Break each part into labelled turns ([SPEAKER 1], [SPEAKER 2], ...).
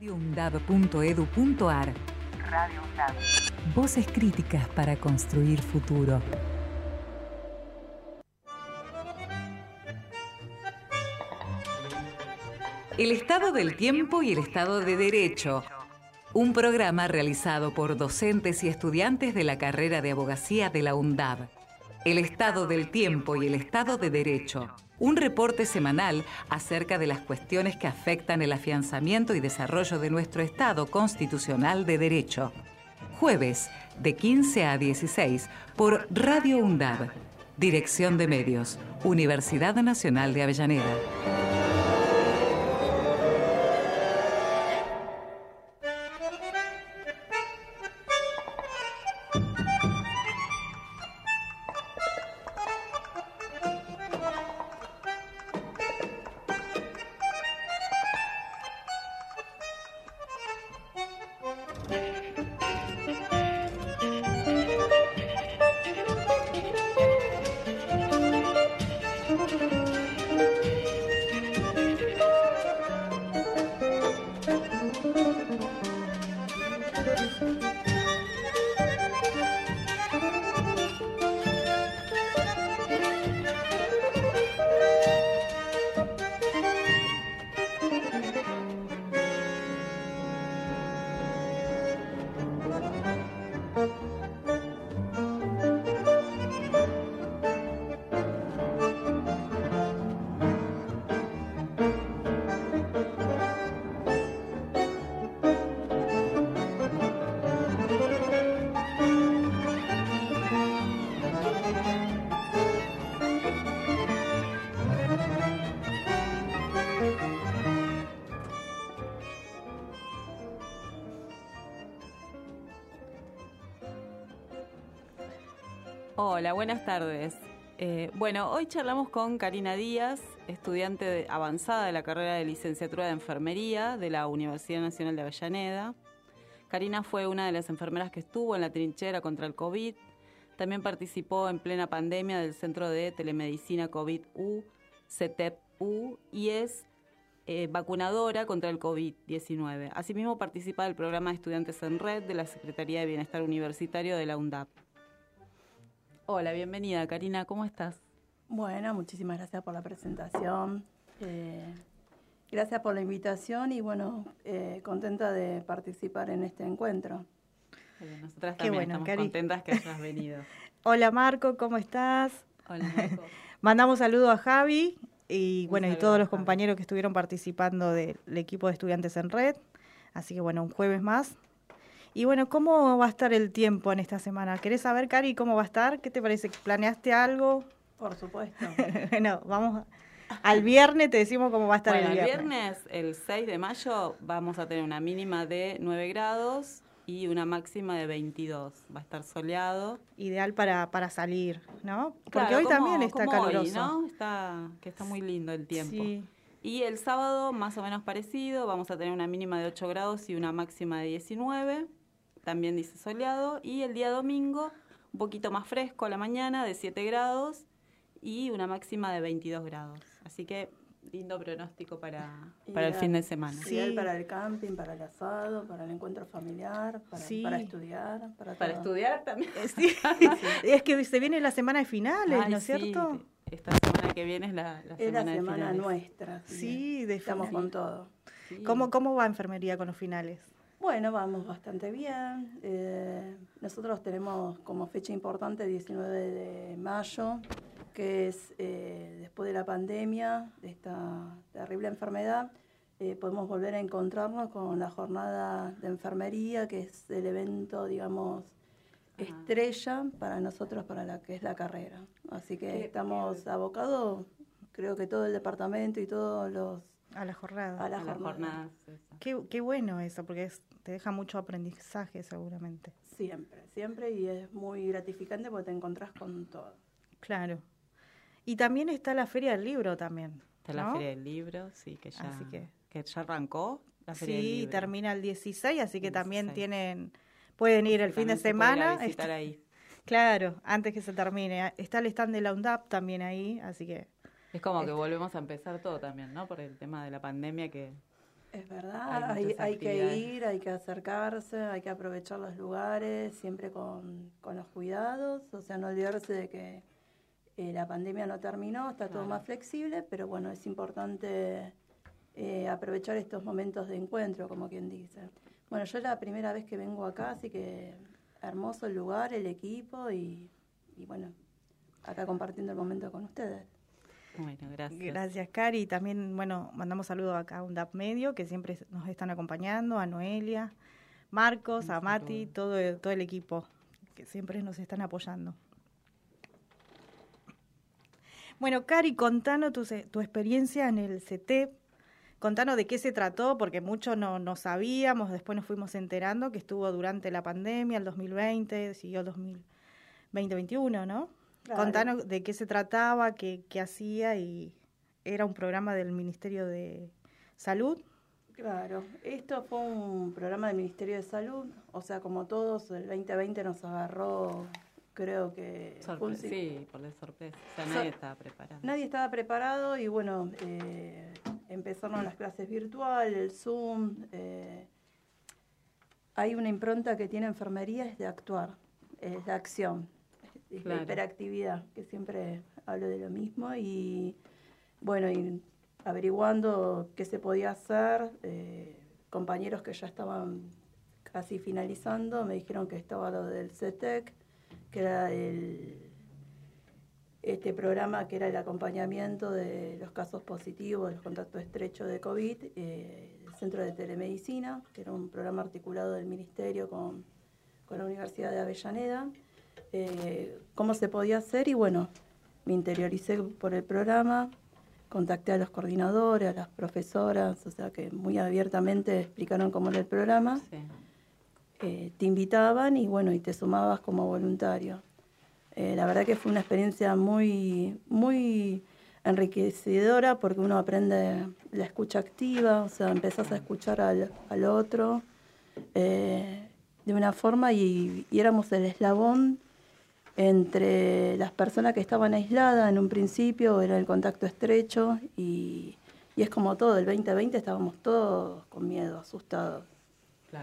[SPEAKER 1] radioundab.edu.ar Radio UNDAB. Voces críticas para construir futuro. El estado del tiempo y el estado de derecho. Un programa realizado por docentes y estudiantes de la carrera de abogacía de la UNDAB. El estado del tiempo y el estado de derecho. Un reporte semanal acerca de las cuestiones que afectan el afianzamiento y desarrollo de nuestro Estado constitucional de derecho. Jueves, de 15 a 16, por Radio UNDAB. Dirección de Medios, Universidad Nacional de Avellaneda.
[SPEAKER 2] Hola, buenas tardes. Eh, bueno, hoy charlamos con Karina Díaz, estudiante avanzada de la carrera de licenciatura de enfermería de la Universidad Nacional de Avellaneda. Karina fue una de las enfermeras que estuvo en la trinchera contra el COVID. También participó en plena pandemia del Centro de Telemedicina COVID-U, CETEP-U, y es eh, vacunadora contra el COVID-19. Asimismo, participa del programa de Estudiantes en Red de la Secretaría de Bienestar Universitario de la UNDAP. Hola, bienvenida Karina, ¿cómo estás?
[SPEAKER 3] Bueno, muchísimas gracias por la presentación. Eh, gracias por la invitación y bueno, eh, contenta de participar en este encuentro.
[SPEAKER 2] nosotras también estamos contentas que hayas venido.
[SPEAKER 4] Hola Marco, ¿cómo estás?
[SPEAKER 2] Hola Marco.
[SPEAKER 4] Mandamos saludo a Javi y bueno, y todos los compañeros que estuvieron participando del equipo de estudiantes en red. Así que bueno, un jueves más y bueno, ¿cómo va a estar el tiempo en esta semana? ¿Querés saber, Cari, cómo va a estar? ¿Qué te parece? ¿Planeaste algo?
[SPEAKER 3] Por supuesto.
[SPEAKER 4] bueno, vamos al viernes, te decimos cómo va a estar el viernes.
[SPEAKER 2] El viernes, el 6 de mayo, vamos a tener una mínima de 9 grados y una máxima de 22. Va a estar soleado.
[SPEAKER 4] Ideal para, para salir, ¿no? Porque hoy también está caluroso.
[SPEAKER 2] ¿no? Está, que está muy lindo el tiempo. Sí. Y el sábado, más o menos parecido, vamos a tener una mínima de 8 grados y una máxima de 19 también dice soleado, y el día domingo un poquito más fresco a la mañana de 7 grados y una máxima de 22 grados. Así que lindo pronóstico para, para el fin de semana.
[SPEAKER 3] Sí, para el camping, para el asado, para el encuentro familiar, para, para estudiar. Para,
[SPEAKER 2] para estudiar también.
[SPEAKER 4] Sí. es que se viene la semana de finales, ¿no es cierto?
[SPEAKER 2] Esta semana que viene es la, la
[SPEAKER 3] es la semana nuestra.
[SPEAKER 4] Sí,
[SPEAKER 3] estamos con todo.
[SPEAKER 4] ¿Cómo, ¿Cómo va enfermería con los finales?
[SPEAKER 3] Bueno, vamos bastante bien. Eh, nosotros tenemos como fecha importante el 19 de mayo, que es eh, después de la pandemia, de esta terrible enfermedad, eh, podemos volver a encontrarnos con la jornada de enfermería, que es el evento, digamos, estrella para nosotros, para la que es la carrera. Así que estamos abocados, creo que todo el departamento y todos los...
[SPEAKER 4] A la jornada.
[SPEAKER 2] A la, jornada.
[SPEAKER 4] Qué, qué, bueno eso, porque es te deja mucho aprendizaje seguramente.
[SPEAKER 3] Siempre, siempre y es muy gratificante porque te encontrás con todo.
[SPEAKER 4] Claro. Y también está la Feria del Libro también.
[SPEAKER 2] Está la Feria del Libro, sí, que ya, así que, ya arrancó. La Feria
[SPEAKER 4] sí, termina el 16, así que también tienen pueden ir el fin de semana.
[SPEAKER 2] estar ahí.
[SPEAKER 4] Claro, antes que se termine. Está el stand de la UNDAP también ahí, así que...
[SPEAKER 2] Es como que volvemos a empezar todo también, ¿no? Por el tema de la pandemia que
[SPEAKER 3] Es verdad, hay, hay, que ir, hay que acercarse, hay que aprovechar los lugares, siempre con, con los cuidados, o sea, no olvidarse de que eh, la pandemia no terminó, está todo más flexible, pero bueno, es importante eh, aprovechar estos momentos de encuentro, como quien dice. Bueno, yo es la primera vez que vengo acá, así que hermoso el lugar, el equipo y, y bueno, acá compartiendo el momento con ustedes.
[SPEAKER 2] Bueno, gracias.
[SPEAKER 4] Gracias, Cari. También, bueno, mandamos saludos acá a un DAP Medio, que siempre nos están acompañando, a Noelia, Marcos, a Mati, todo, todo el equipo, que siempre nos están apoyando. Bueno, Cari, contanos tu, tu experiencia en el CT. Contanos de qué se trató, porque mucho no, no sabíamos, después nos fuimos enterando que estuvo durante la pandemia, el 2020, siguió el 2021, ¿no? Contanos de qué se trataba, qué, qué hacía y era un programa del Ministerio de Salud.
[SPEAKER 3] Claro, esto fue un programa del Ministerio de Salud, o sea, como todos, el 2020 nos agarró, creo que...
[SPEAKER 2] sí, por la sorpresa, o sea, nadie estaba preparado.
[SPEAKER 3] Nadie estaba preparado y bueno, eh, empezaron las clases virtuales, el Zoom. Eh, hay una impronta que tiene enfermería, es de actuar, es de acción la hiperactividad, que siempre hablo de lo mismo y bueno, y averiguando qué se podía hacer, eh, compañeros que ya estaban casi finalizando me dijeron que estaba lo del CETEC, que era el, este programa que era el acompañamiento de los casos positivos, los contactos estrechos de COVID, eh, el Centro de Telemedicina, que era un programa articulado del Ministerio con, con la Universidad de Avellaneda. Eh, cómo se podía hacer y bueno, me interioricé por el programa, contacté a los coordinadores, a las profesoras, o sea que muy abiertamente explicaron cómo era el programa. Eh, te invitaban y bueno, y te sumabas como voluntario. Eh, la verdad que fue una experiencia muy, muy enriquecedora porque uno aprende la escucha activa, o sea, empezás a escuchar al, al otro de una forma y, y éramos el eslabón entre las personas que estaban aisladas en un principio, era el contacto estrecho y, es como todo, el 2020 estábamos todos con miedo, asustados.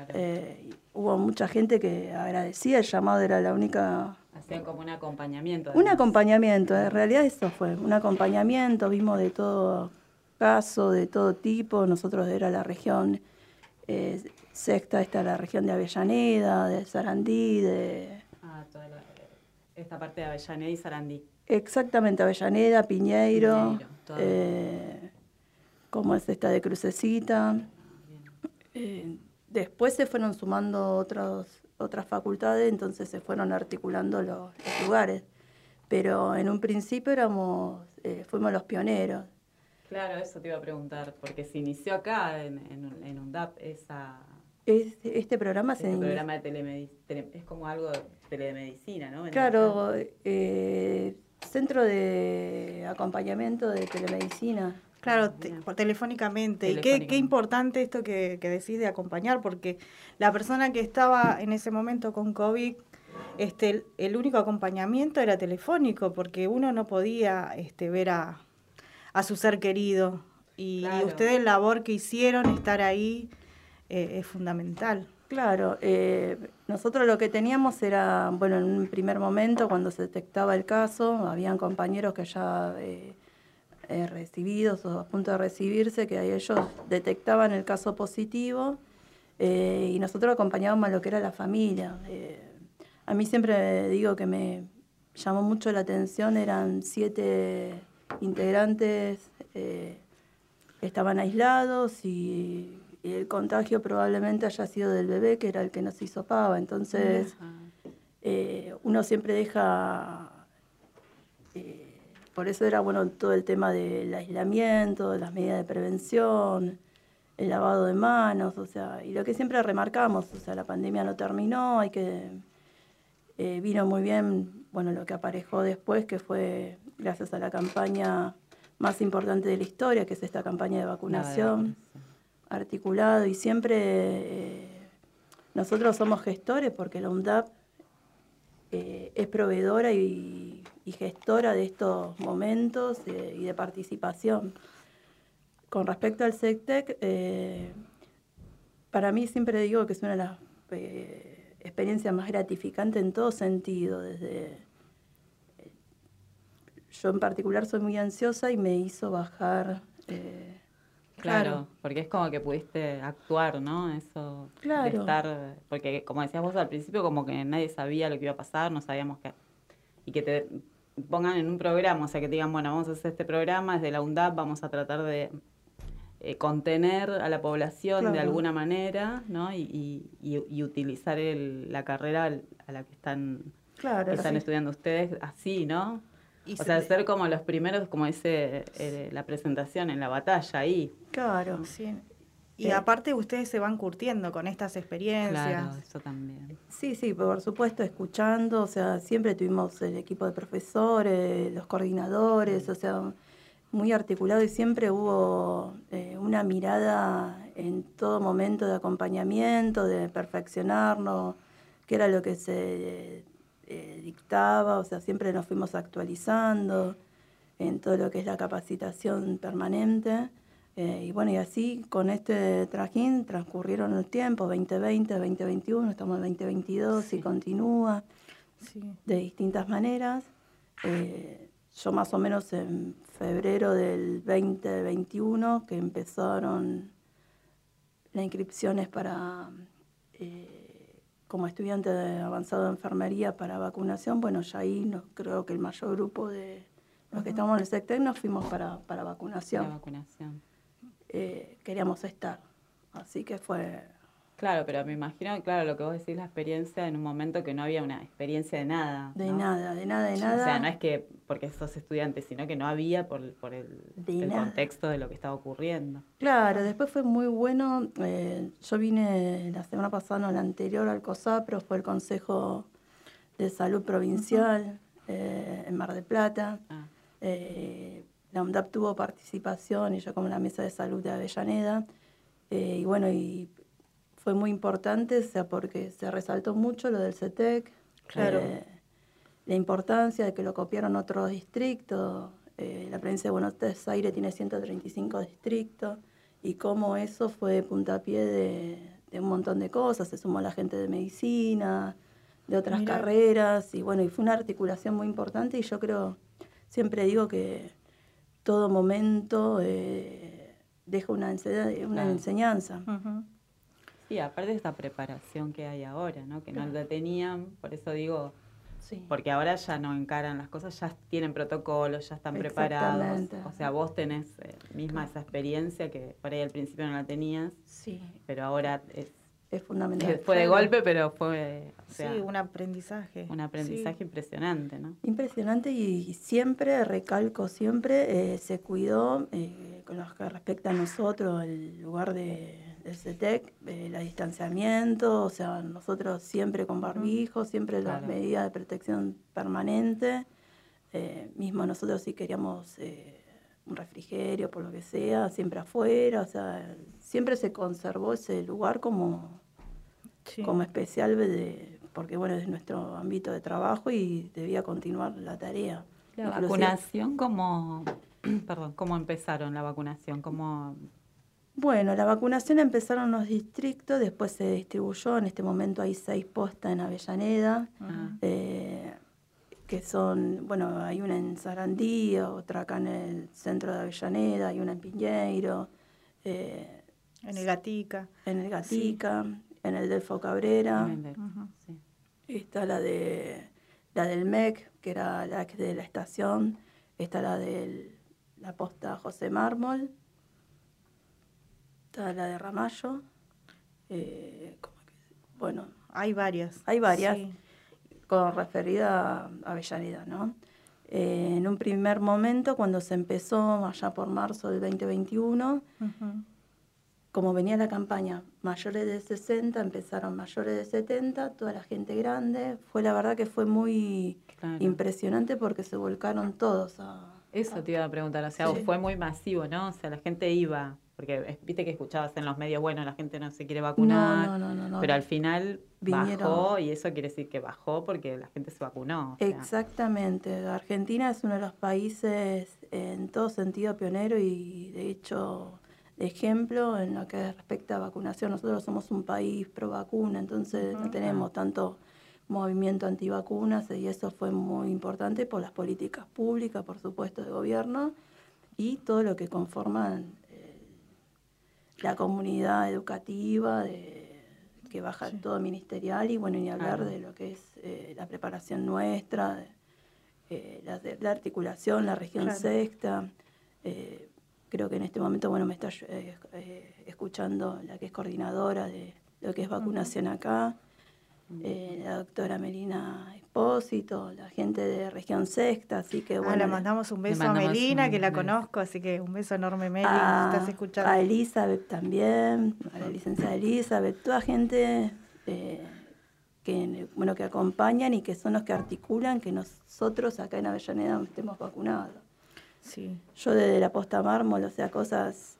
[SPEAKER 3] Eh, hubo mucha gente que agradecía el llamado, era la única...
[SPEAKER 2] Hacían como un acompañamiento.
[SPEAKER 3] Un acompañamiento, en realidad eso fue, un acompañamiento, vimos de todo caso, de todo tipo, nosotros era la región eh, sexta, esta la región de Avellaneda, de Sarandí, de...
[SPEAKER 2] Esta parte de Avellaneda y Sarandí.
[SPEAKER 3] Exactamente, Avellaneda, Piñeiro, eh, como es esta de Crucecita. Eh, después se fueron sumando otros, otras facultades, entonces se fueron articulando los, lugares. Pero en un principio éramos, eh, fuimos los pioneros.
[SPEAKER 2] Claro, eso te iba a preguntar, porque se inició acá en, en, en UNDAP esa...
[SPEAKER 3] este programa
[SPEAKER 2] este programa de telemedicina, es como algo telemedicina, ¿no?
[SPEAKER 3] claro, eh, centro de acompañamiento de telemedicina.
[SPEAKER 4] Claro, telefónicamente. Y qué, qué, importante esto que, que decís de acompañar, porque la persona que estaba en ese momento con COVID, este, el, único acompañamiento era telefónico, porque uno no podía este, ver a, a su ser querido. Y, ustedes, la labor que hicieron, estar ahí, eh, es fundamental.
[SPEAKER 3] Claro, eh, nosotros lo que teníamos era, bueno, en un primer momento cuando se detectaba el caso, habían compañeros que ya eh, recibidos o a punto de recibirse, que ellos detectaban el caso positivo y nosotros acompañábamos a lo que era la familia. a mí siempre digo que me llamó mucho la atención, eran siete integrantes, estaban aislados y el contagio probablemente haya sido del bebé, que era el que nos hizo pava. Entonces, eh, uno siempre deja... Eh, por eso era bueno todo el tema del aislamiento, las medidas de prevención, el lavado de manos, o sea, y lo que siempre remarcamos, o sea, la pandemia no terminó, hay que... Eh, vino muy bien, bueno, lo que aparejó después, que fue gracias a la campaña más importante de la historia, que es esta campaña de vacunación articulado y siempre eh, nosotros somos gestores porque la UNDAP eh, es proveedora y, gestora de estos momentos eh, y de participación. con respecto al SECTEC, para mí siempre digo que es una de las experiencias más gratificantes en todo sentido, desde yo en particular soy muy ansiosa y me hizo bajar.
[SPEAKER 2] Claro, porque es como que pudiste actuar, ¿no? Eso.
[SPEAKER 3] Claro.
[SPEAKER 2] estar, porque como decías vos al principio, como que nadie sabía lo que iba a pasar, no sabíamos qué. Y que te pongan en un programa, o sea, que te digan, bueno, vamos a hacer este programa, desde la UNDAP vamos a tratar de eh, contener a la población de alguna manera, ¿no? Y, y, utilizar el, la carrera a la que están, que están estudiando ustedes así, ¿no? O sea, ser como los primeros, como dice eh, la presentación, en la batalla ahí.
[SPEAKER 3] Claro.
[SPEAKER 4] Sí. Y aparte ustedes se van curtiendo con estas experiencias.
[SPEAKER 2] Claro, eso también.
[SPEAKER 3] Sí, sí, por supuesto, escuchando, o sea, siempre tuvimos el equipo de profesores, los coordinadores, o sea, muy articulado y siempre hubo eh, una mirada en todo momento de acompañamiento, de perfeccionarnos, que era lo que se eh, dictaba, o sea, siempre nos fuimos actualizando en todo lo que es la capacitación permanente. Eh, y bueno, y así con este trajín transcurrieron los tiempos, 2020, 2021, estamos en 2022 y continúa de distintas maneras. Eh, yo más o menos en febrero del 2021, que empezaron las inscripciones para como estudiante de avanzado de enfermería para vacunación, bueno, ya ahí no, creo que el mayor grupo de los que estamos en el SECTEC nos fuimos para, para vacunación.
[SPEAKER 2] vacunación.
[SPEAKER 3] Eh, queríamos estar, así que fue
[SPEAKER 2] Claro, pero me imagino, claro, lo que vos decís, la experiencia en un momento que no había una experiencia de nada.
[SPEAKER 3] De nada, de nada, de nada.
[SPEAKER 2] O sea, no es que porque sos estudiante, sino que no había por, por el, contexto de lo que estaba ocurriendo.
[SPEAKER 3] Claro, después fue muy bueno. Eh, yo vine la semana pasada, no la anterior, al COSAPRO, fue el Consejo de Salud Provincial eh, en Mar del Plata. Ah. Eh, la UNDAP tuvo participación y yo como la Mesa de Salud de Avellaneda. y bueno, y fue muy importante, o sea, porque se resaltó mucho lo del CETEC, claro. Eh, la importancia de que lo copiaron otros distritos. Eh, la provincia de Buenos Aires tiene 135 distritos y cómo eso fue puntapié de, de un montón de cosas. Se sumó la gente de medicina, de otras carreras y bueno, y fue una articulación muy importante y yo creo, siempre digo que todo momento eh, deja una, una enseñanza.
[SPEAKER 2] Sí, aparte de esta preparación que hay ahora, ¿no? Que no la tenían, por eso digo, porque ahora ya no encaran las cosas, ya tienen protocolos, ya están preparados. O sea, vos tenés eh, misma esa experiencia que por ahí al principio no la tenías,
[SPEAKER 3] sí.
[SPEAKER 2] pero ahora es,
[SPEAKER 3] es fundamental.
[SPEAKER 2] Fue de golpe, pero fue...
[SPEAKER 4] sí, un aprendizaje.
[SPEAKER 2] Un aprendizaje impresionante, ¿no?
[SPEAKER 3] Impresionante y, siempre, recalco siempre, eh, se cuidó eh, con lo que respecta a nosotros, el lugar de el CETEC, el distanciamiento, o sea, nosotros siempre con barbijo, siempre las medidas de protección permanente, eh, mismo nosotros si queríamos eh, un refrigerio, por lo que sea, siempre afuera, o sea, siempre se conservó ese lugar como, como especial de, porque bueno, es nuestro ámbito de trabajo y debía continuar la tarea.
[SPEAKER 2] La vacunación, ¿cómo, perdón, cómo empezaron la vacunación? ¿Cómo
[SPEAKER 3] bueno, la vacunación empezaron los distritos, después se distribuyó, en este momento hay seis postas en Avellaneda, eh, que son, bueno, hay una en Sarandí, otra acá en el centro de Avellaneda, hay una en Piñeiro.
[SPEAKER 4] Eh, en el Gatica.
[SPEAKER 3] En el Gatica, en el Delfo Cabrera. Está la de la del MEC, que era la de la estación. Está la de la posta José Mármol la de Ramallo. Eh, bueno.
[SPEAKER 4] Hay varias.
[SPEAKER 3] Hay varias. Con referida a Avellaneda, ¿no? Eh, en un primer momento, cuando se empezó allá por marzo del 2021, como venía la campaña mayores de 60, empezaron mayores de 70, toda la gente grande. Fue la verdad que fue muy impresionante porque se volcaron todos a...
[SPEAKER 2] Eso te iba a preguntar, o sea, fue muy masivo, ¿no? O sea, la gente iba Porque viste que escuchabas en los medios, bueno, la gente no se quiere vacunar,
[SPEAKER 3] no, no, no, no.
[SPEAKER 2] pero al final
[SPEAKER 3] Vinieron-
[SPEAKER 2] bajó y eso quiere decir que bajó porque la gente se vacunó. o sea,
[SPEAKER 3] Exactamente. Argentina es uno de los países en todo sentido pionero y de hecho de ejemplo en lo que respecta a vacunación. Nosotros somos un país pro vacuna, entonces no tenemos tanto movimiento antivacunas y eso fue muy importante por las políticas públicas, por supuesto, de gobierno y todo lo que conforman la comunidad educativa, de, que baja todo ministerial y bueno, ni hablar de lo que es eh, la preparación nuestra, de, eh, la, de- la articulación, la región
[SPEAKER 4] Claro.
[SPEAKER 3] sexta. eh, creo que en este momento, bueno, me está eh, escuchando la que es coordinadora de lo que es vacunación acá, eh, la doctora Melina Espósito, la gente de región sexta, así que
[SPEAKER 4] Ah,
[SPEAKER 3] bueno.
[SPEAKER 4] le mandamos un beso a Melina,
[SPEAKER 2] un
[SPEAKER 4] que la conozco, así que un beso enorme, Meli,
[SPEAKER 3] a,
[SPEAKER 4] estás escuchando.
[SPEAKER 3] a Elizabeth también, a la licenciada Elizabeth, toda gente eh, que, bueno, que acompañan y que son los que articulan que nosotros acá en Avellaneda estemos vacunados.
[SPEAKER 4] Sí.
[SPEAKER 3] Yo desde la posta mármol, o sea, cosas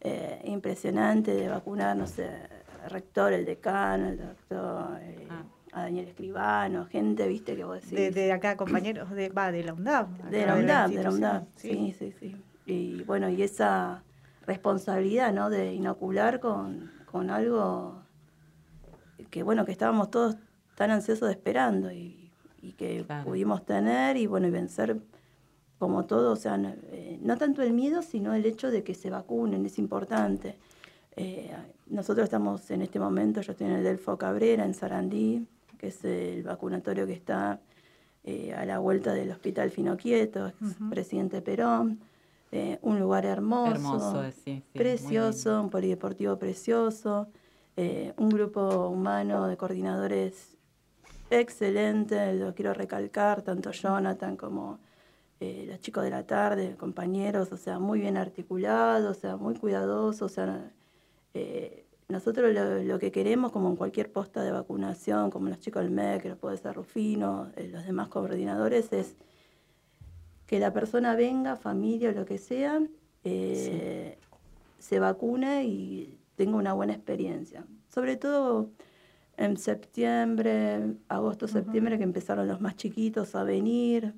[SPEAKER 3] eh, impresionantes de vacunar, no sé, rector, el decano, el doctor, eh,
[SPEAKER 2] Ah.
[SPEAKER 3] a Daniel Escribano, gente, viste, que vos decís.
[SPEAKER 4] De, de acá, compañeros, de, va, de la UNDAP.
[SPEAKER 3] De la UNDAP, de la UNDAP, sí, sí, sí. Y bueno, y esa responsabilidad, ¿no? De inocular con, con algo que, bueno, que estábamos todos tan ansiosos esperando y, y que
[SPEAKER 2] Claro.
[SPEAKER 3] pudimos tener y, bueno, y vencer como todo, o sea, no, eh, no tanto el miedo, sino el hecho de que se vacunen, es importante. Eh, nosotros estamos en este momento, yo estoy en el Delfo Cabrera, en Sarandí, que es el vacunatorio que está eh, a la vuelta del Hospital Finoquieto,
[SPEAKER 4] Ujú.
[SPEAKER 3] presidente Perón, eh, un lugar hermoso,
[SPEAKER 2] Hermoso, sí, sí, muy
[SPEAKER 3] precioso, un polideportivo precioso, un grupo humano de coordinadores excelente, lo quiero recalcar, tanto Jonathan como eh, los chicos de la tarde, compañeros, o sea, muy bien articulados, o sea, muy cuidadosos, o sea, eh, nosotros lo, lo que queremos, como en cualquier posta de vacunación, como los chicos del MEC, que puede ser Rufino, eh, los demás coordinadores, es que la persona venga, familia o lo que sea, eh, se vacune y tenga una buena experiencia. Sobre todo en septiembre, agosto, septiembre, que empezaron los más chiquitos a venir.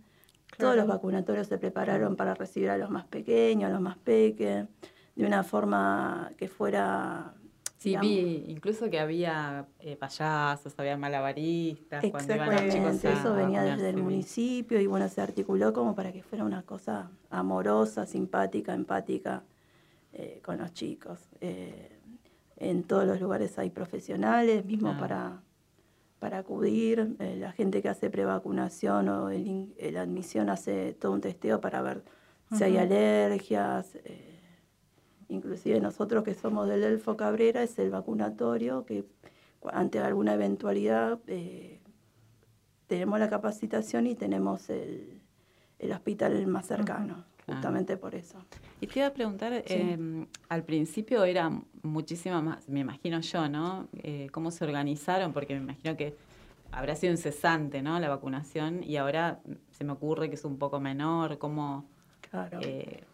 [SPEAKER 3] Todos los vacunatorios se prepararon para recibir a los más pequeños, a los más pequeños, de una forma que fuera...
[SPEAKER 2] Sí,
[SPEAKER 3] digamos,
[SPEAKER 2] vi incluso que había eh, payasos, había malabaristas, cuando iban los chicos
[SPEAKER 3] Exactamente,
[SPEAKER 2] a
[SPEAKER 3] eso venía desde el municipio y bueno, se articuló como para que fuera una cosa amorosa, simpática, empática eh, con los chicos. Eh, en todos los lugares hay profesionales, mismo para, para acudir. Eh, la gente que hace prevacunación o la admisión hace todo un testeo para ver si hay alergias. eh, inclusive nosotros que somos del Elfo Cabrera es el vacunatorio que ante alguna eventualidad eh, tenemos la capacitación y tenemos el, el hospital más cercano, justamente por eso.
[SPEAKER 2] Y te iba a preguntar,
[SPEAKER 3] Sí.
[SPEAKER 2] eh, al principio era muchísima más, me imagino yo, ¿no? Eh, ¿Cómo se organizaron? Porque me imagino que habrá sido incesante, ¿no? La vacunación y ahora se me ocurre que es un poco menor. ¿Cómo?
[SPEAKER 3] Claro.
[SPEAKER 2] eh,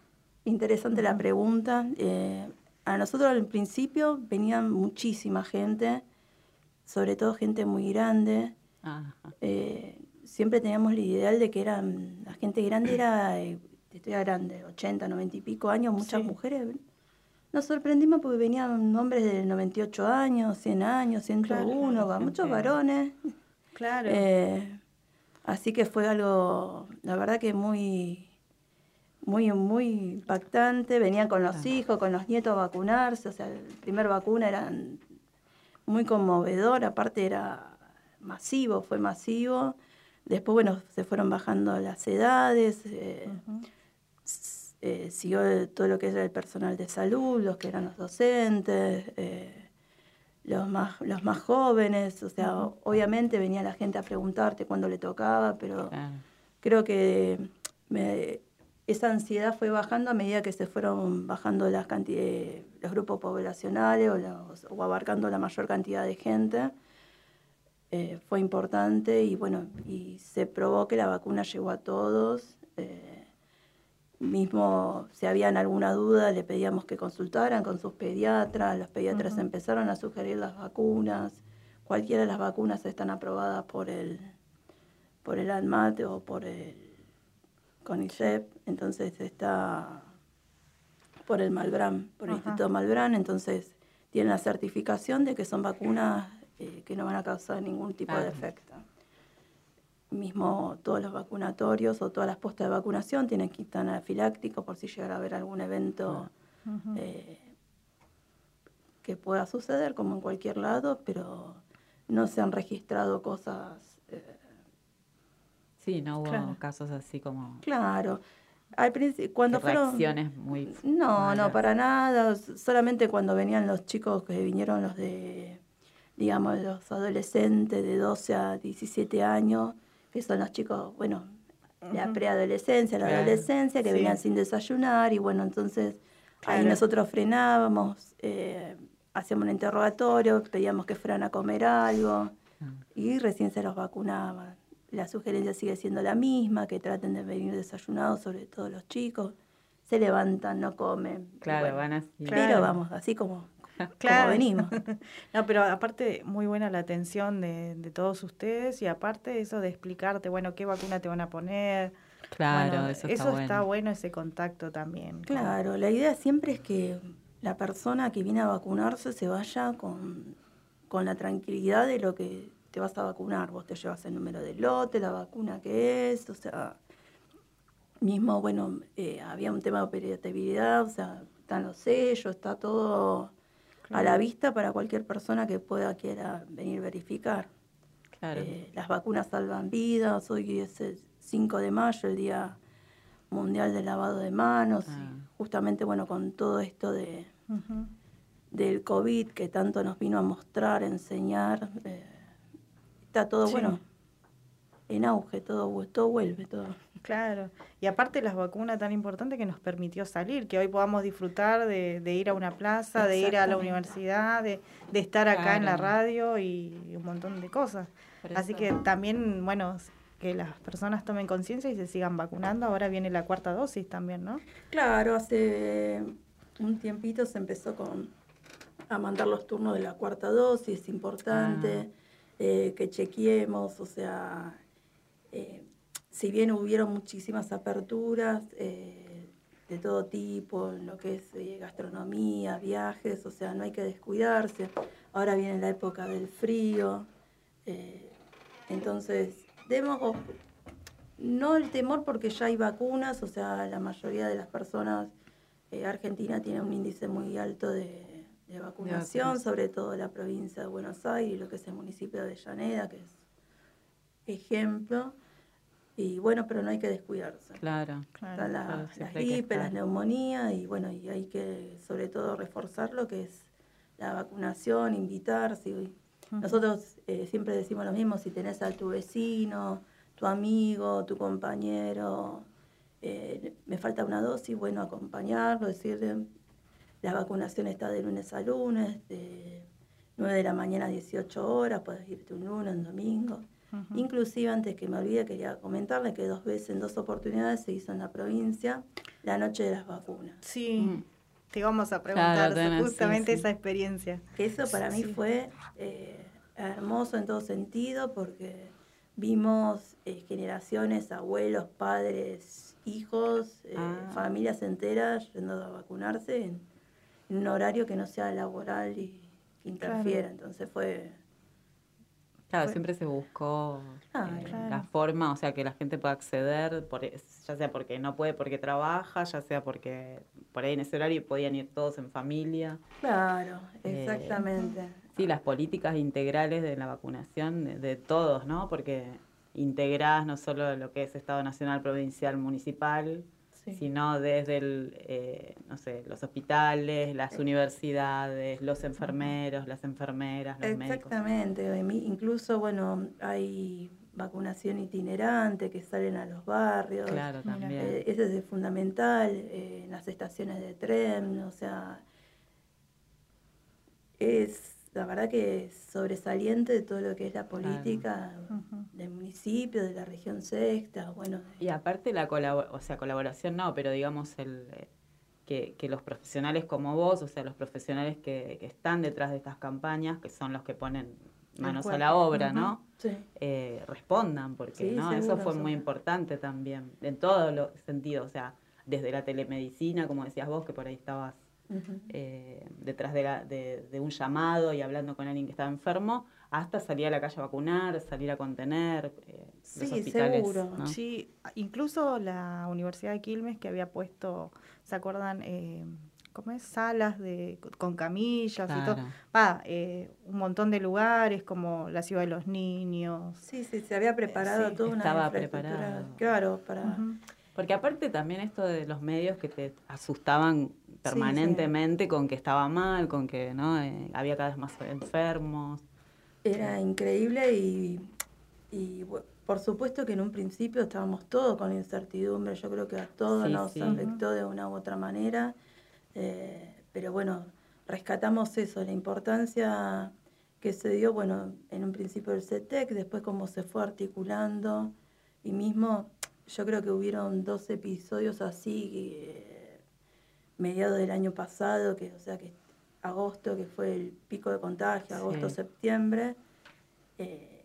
[SPEAKER 3] Interesante la pregunta. Eh, a nosotros al principio venían muchísima gente, sobre todo gente muy grande. Eh, siempre teníamos el ideal de que eran, la gente grande era, eh, estoy grande, 80, 90 y pico años, muchas
[SPEAKER 4] Sí.
[SPEAKER 3] mujeres. Nos sorprendimos porque venían hombres de 98 años, 100 años, 101,
[SPEAKER 2] Claro,
[SPEAKER 3] va, muchos varones.
[SPEAKER 4] Claro.
[SPEAKER 3] Eh, así que fue algo, la verdad que muy, muy, muy impactante. Venían con los hijos, con los nietos a vacunarse. O sea, el primer vacuna era muy conmovedor, aparte era masivo, fue masivo. Después, bueno, se fueron bajando las edades. eh, eh, siguió todo lo que era el personal de salud, los que eran los docentes, eh, los, más, los más jóvenes, o sea, obviamente venía la gente a preguntarte cuándo le tocaba, pero creo que me- esa ansiedad fue bajando a medida que se fueron bajando las canti- los grupos poblacionales o, los- o abarcando la mayor cantidad de gente. Eh, fue importante y bueno, y se probó que la vacuna llegó a todos. eh, mismo si habían alguna duda le pedíamos que consultaran con sus pediatras, los pediatras empezaron a sugerir las vacunas, cualquiera de las vacunas están aprobadas por el por el ANMAT o por el CONICET, entonces está por el Malbrán, por el Instituto Malbrán, entonces tienen la certificación de que son vacunas eh, que no van a causar ningún tipo de efecto. Mismo todos los vacunatorios o todas las postas de vacunación tienen que estar anafilácticos por si llegara a haber algún evento eh, que pueda suceder, como en cualquier lado, pero no se han registrado cosas.
[SPEAKER 2] Eh, sí, no hubo casos así como.
[SPEAKER 3] Claro. Al cuando
[SPEAKER 2] reacciones muy.
[SPEAKER 3] No, no, para nada. Solamente cuando venían los chicos que vinieron los de, digamos, los adolescentes de 12 a 17 años, que son los chicos, bueno, la preadolescencia, la adolescencia, que venían sin desayunar y bueno, entonces ahí nosotros frenábamos, eh, hacíamos un interrogatorio, pedíamos que fueran a comer algo ah. y recién se los vacunaban. La sugerencia sigue siendo la misma, que traten de venir desayunados, sobre todo los chicos. Se levantan, no comen.
[SPEAKER 2] Claro, van así.
[SPEAKER 3] Pero vamos, así como, claro. venimos.
[SPEAKER 4] no, pero aparte, muy buena la atención de, de, todos ustedes y aparte eso de explicarte, bueno, qué vacuna te van a poner.
[SPEAKER 2] Claro, eso,
[SPEAKER 4] está, está bueno. ese contacto también.
[SPEAKER 3] Claro, la idea siempre es que la persona que viene a vacunarse se vaya con, con la tranquilidad de lo que te vas a vacunar. Vos te llevas el número de lote, la vacuna que es, o sea, mismo, bueno, eh, había un tema de operatividad, o sea, están los sellos, está todo a la vista para cualquier persona que pueda quiera venir a verificar. Eh, las vacunas salvan vidas, hoy es el 5 de mayo, el Día Mundial del Lavado de Manos, ah. justamente, bueno, con todo esto de... del COVID que tanto nos vino a mostrar, enseñar, eh, está todo bueno en auge, todo, todo vuelve, todo.
[SPEAKER 4] Claro, y aparte las vacunas tan importantes que nos permitió salir, que hoy podamos disfrutar de, ir a una plaza, de ir a la universidad, de, estar acá en la radio y un montón de cosas. Así que también, bueno, que las personas tomen conciencia y se sigan vacunando. Ahora viene la cuarta dosis también, ¿no?
[SPEAKER 3] Claro, hace un tiempito se empezó con a mandar los turnos de la cuarta dosis, es importante. Ah. Eh, que chequeemos, o sea, eh, si bien hubieron muchísimas aperturas eh, de todo tipo, en lo que es gastronomía, viajes, o sea, no hay que descuidarse. Ahora viene la época del frío, entonces demos no el temor porque ya hay vacunas, o sea, la mayoría de las personas, Argentina tiene un índice muy alto de de vacunación, sobre todo la provincia de Buenos Aires y lo que es el municipio de Llaneda, que es ejemplo. Y bueno, pero no hay que descuidarse.
[SPEAKER 2] Claro,
[SPEAKER 3] claro. las gripes, las neumonías y bueno, y hay que sobre todo reforzar lo que es la vacunación, invitar. Nosotros eh, siempre decimos lo mismo, si tenés a tu vecino, tu amigo, tu compañero, eh, me falta una dosis, bueno, acompañarlo, decirle, la vacunación está de lunes a lunes, de 9 de la mañana a 18 horas, puedes irte un lunes, un domingo. Inclusive, antes que me olvide, quería comentarle que dos veces, en dos oportunidades, se hizo en la provincia la noche de las vacunas.
[SPEAKER 4] Sí, mm. te vamos a preguntar justamente esa experiencia.
[SPEAKER 3] Eso para mí fue eh, hermoso en todo sentido porque vimos eh, generaciones, abuelos, padres, hijos, eh, ah. familias enteras yendo a vacunarse en, en un horario que no sea laboral y que interfiera. Entonces fue...
[SPEAKER 2] Claro, siempre se buscó eh, la forma, o sea, que la gente pueda acceder, por, ya sea porque no puede porque trabaja, ya sea porque por ahí en ese horario podían ir todos en familia.
[SPEAKER 3] Claro, eh, exactamente.
[SPEAKER 2] sí, las políticas integrales de la vacunación de, de todos, ¿no? Porque integrás no solo lo que es Estado Nacional, Provincial, Municipal, sino desde el, eh, no sé, los hospitales, las universidades, los enfermeros, las enfermeras, los
[SPEAKER 3] Exactamente, incluso, bueno, hay vacunación itinerante que salen a los barrios.
[SPEAKER 2] Claro, también.
[SPEAKER 3] Eh, ese es fundamental, eh, en las estaciones de tren, o sea, es la verdad que es sobresaliente de todo lo que es la política del municipio, de la región sexta, bueno.
[SPEAKER 2] Y aparte la o sea, colaboración no, pero digamos el eh, que, que, los profesionales como vos, o sea, los profesionales que, están detrás de estas campañas, que son los que ponen manos a la obra, ¿no? Sí. Eh, respondan, porque ¿no? eso fue muy importante también, en todos los sentidos, o sea, desde la telemedicina, como decías vos, que por ahí estabas eh, detrás de, de, un llamado y hablando con alguien que estaba enfermo, hasta salir a la calle a vacunar, salir a contener eh, sí, los hospitales. Seguro.
[SPEAKER 4] Sí, incluso la Universidad de Quilmes que había puesto, ¿se acuerdan? Eh, ¿Cómo es? Salas de, con camillas y todo. Va, eh, un montón de lugares como la ciudad de los niños.
[SPEAKER 3] Sí, sí, se había preparado todo una
[SPEAKER 2] Estaba preparado.
[SPEAKER 3] Claro, para...
[SPEAKER 2] Porque aparte también esto de los medios que te asustaban permanentemente con que estaba mal, con que no eh, había cada vez más enfermos.
[SPEAKER 3] Era increíble y, y por supuesto que en un principio estábamos todos con incertidumbre, yo creo que a todos nos afectó de una u otra manera, eh, pero bueno, rescatamos eso, la importancia que se dio, bueno, en un principio el CETEC, después cómo se fue articulando y mismo yo creo que hubieron dos episodios así, eh, mediados del año pasado, que o sea que agosto, que fue el pico de contagio, agosto-septiembre, eh,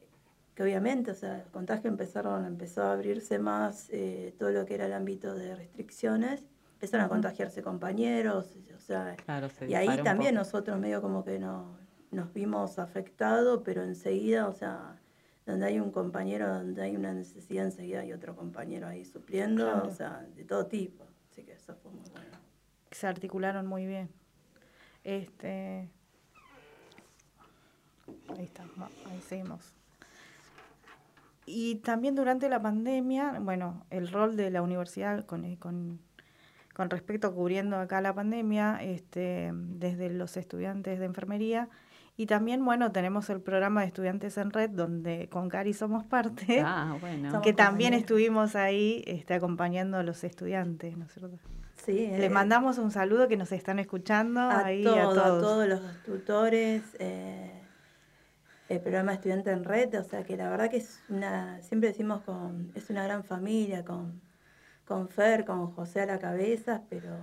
[SPEAKER 3] que obviamente, o sea, el contagio empezaron, empezó a abrirse más eh, todo lo que era el ámbito de restricciones, empezaron a contagiarse compañeros, o sea, y ahí también nosotros medio como que no, nos vimos afectados, pero enseguida, o sea, donde hay un compañero, donde hay una necesidad, enseguida hay otro compañero ahí supliendo, o sea, de todo tipo. Así que eso fue muy bueno.
[SPEAKER 4] Se articularon muy bien. Este. Ahí está, ahí seguimos. Y también durante la pandemia, bueno, el rol de la universidad con, con, con respecto a cubriendo acá la pandemia, este, desde los estudiantes de enfermería, y también, bueno, tenemos el programa de Estudiantes en Red, donde con Cari somos parte, ah, bueno. que también estuvimos ahí este, acompañando a los estudiantes, ¿no es cierto? Sí. Les eh, mandamos un saludo que nos están escuchando
[SPEAKER 3] a,
[SPEAKER 4] ahí,
[SPEAKER 3] a todos. A todos los tutores, eh, el programa Estudiante en Red, o sea que la verdad que es una, siempre decimos con, es una gran familia, con, con Fer, con José a la cabeza, pero,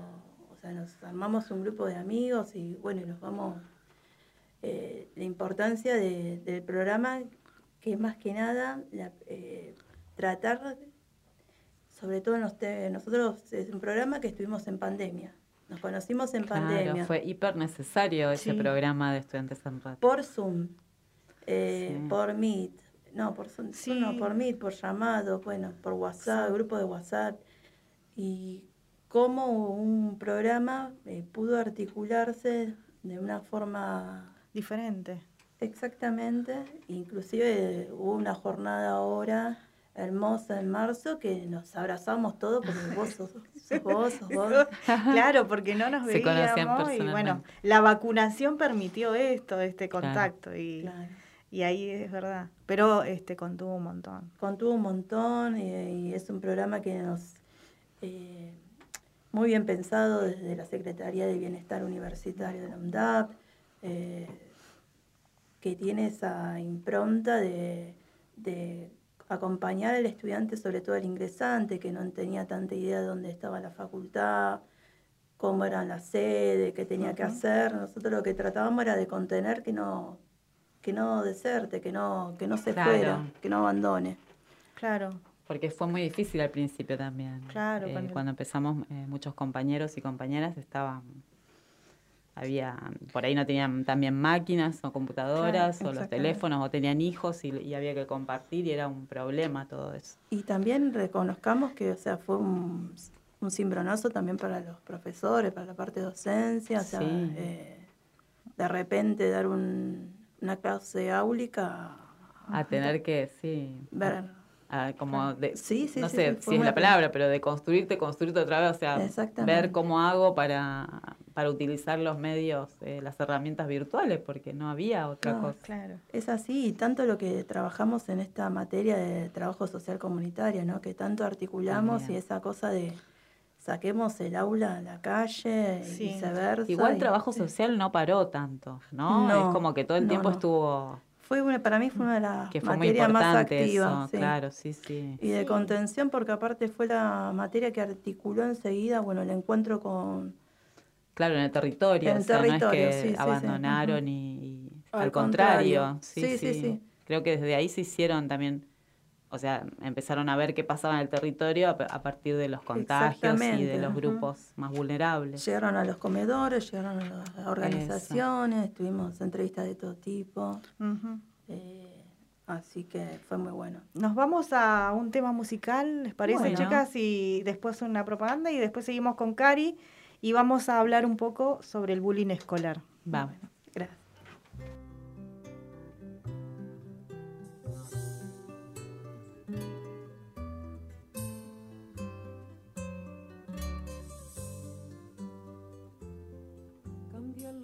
[SPEAKER 3] o sea, nos armamos un grupo de amigos y bueno, nos vamos eh, la importancia del programa, que es más que nada eh, tratar, sobre todo nosotros, es un programa que estuvimos en pandemia. Nos conocimos en pandemia.
[SPEAKER 2] Fue hiper necesario ese programa de estudiantes en
[SPEAKER 3] Por Zoom, eh, por Meet, no, por Zoom, no, por Meet, por llamado, bueno, por WhatsApp, grupo de WhatsApp. Y cómo un programa pudo articularse de una forma
[SPEAKER 4] diferente.
[SPEAKER 3] Exactamente, inclusive hubo una jornada ahora hermosa en marzo que nos abrazamos todos porque vos sos, vos, vos.
[SPEAKER 4] Claro, porque no nos veíamos y bueno, la vacunación permitió esto, este contacto y, y ahí es verdad, pero este contuvo un montón.
[SPEAKER 3] Contuvo un montón y, es un programa que nos eh, muy bien pensado desde la Secretaría de Bienestar Universitario de la UNDAP. Eh, que tiene esa impronta de, acompañar al estudiante, sobre todo al ingresante, que no tenía tanta idea de dónde estaba la facultad, cómo era la sede, qué tenía que hacer. Nosotros lo que tratábamos era de contener que no, que no deserte, que no, que no se fuera, que no abandone.
[SPEAKER 4] Claro.
[SPEAKER 2] Porque fue muy difícil al principio también.
[SPEAKER 4] Claro.
[SPEAKER 2] Eh, cuando empezamos, eh, muchos compañeros y compañeras estaban había, por ahí no tenían también máquinas o computadoras o los teléfonos o tenían hijos y, había que compartir y era un problema todo eso.
[SPEAKER 3] Y también reconozcamos que, o sea, fue un, un cimbronazo también para los profesores, para la parte de docencia, o sea, eh, de repente dar un, una clase áulica.
[SPEAKER 2] A, tener que, sí.
[SPEAKER 3] Ver
[SPEAKER 2] como de, sí, sí, no sé si es la palabra, pero de construirte, construirte otra vez, o sea, ver cómo hago para, para utilizar los medios, eh, las herramientas virtuales, porque no había otra cosa.
[SPEAKER 3] Claro, es así, y tanto lo que trabajamos en esta materia de trabajo social comunitario, ¿no? que tanto articulamos y esa cosa de saquemos el aula a la calle y viceversa.
[SPEAKER 2] Igual trabajo social no paró tanto, ¿no? es como que todo el tiempo estuvo...
[SPEAKER 3] Fue una, para mí fue una de las materias más activas.
[SPEAKER 2] Claro, sí, sí.
[SPEAKER 3] Y de contención, porque aparte fue la materia que articuló enseguida, bueno, el encuentro con...
[SPEAKER 2] Claro, en el territorio. En el territorio, no es que abandonaron y, al, contrario. Sí, sí, sí, Creo que desde ahí se hicieron también o sea, empezaron a ver qué pasaba en el territorio a, partir de los contagios y de los grupos más vulnerables.
[SPEAKER 3] Llegaron a los comedores, llegaron a las organizaciones, tuvimos entrevistas de todo tipo. Eh, así que fue muy bueno.
[SPEAKER 4] Nos vamos a un tema musical, ¿les parece, chicas? Y después una propaganda y después seguimos con Cari y vamos a hablar un poco sobre el bullying escolar.
[SPEAKER 2] Vamos.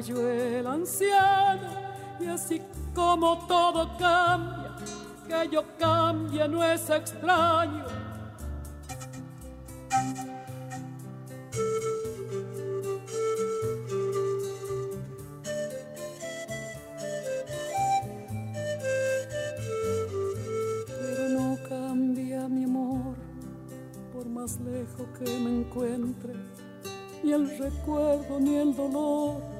[SPEAKER 5] El cabello el anciano, y así como todo cambia, que yo cambie no es extraño. Que me encuentre, ni el recuerdo ni el dolor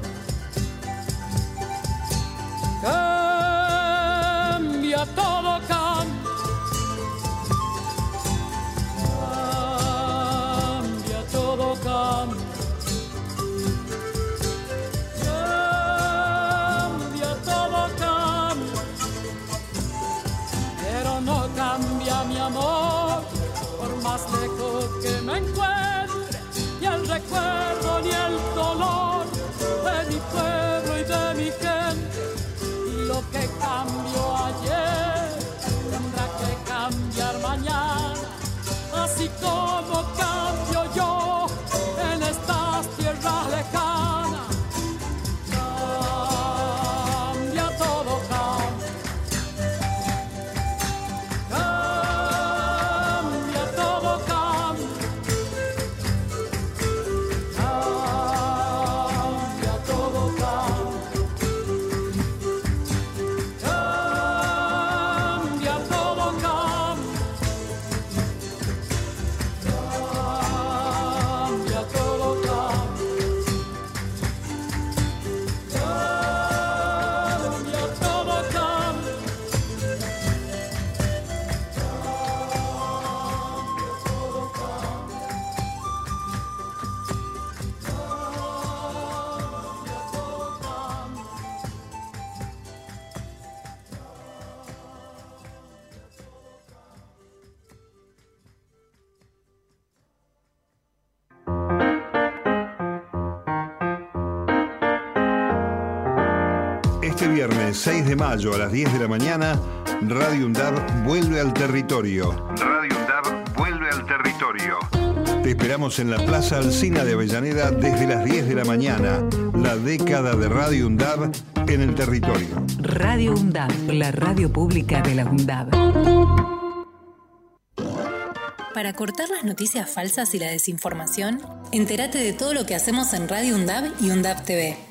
[SPEAKER 6] Viernes 6 de mayo a las 10 de la mañana, Radio UNDAB vuelve al territorio. Radio UNDAB vuelve al territorio. Te esperamos en la Plaza Alcina de Avellaneda desde las 10 de la mañana. La década de Radio UNDAB en el territorio.
[SPEAKER 1] Radio UNDAB, la radio pública de la UNDAB.
[SPEAKER 7] Para cortar las noticias falsas y la desinformación, entérate de todo lo que hacemos en Radio UNDAB y UNDAB TV.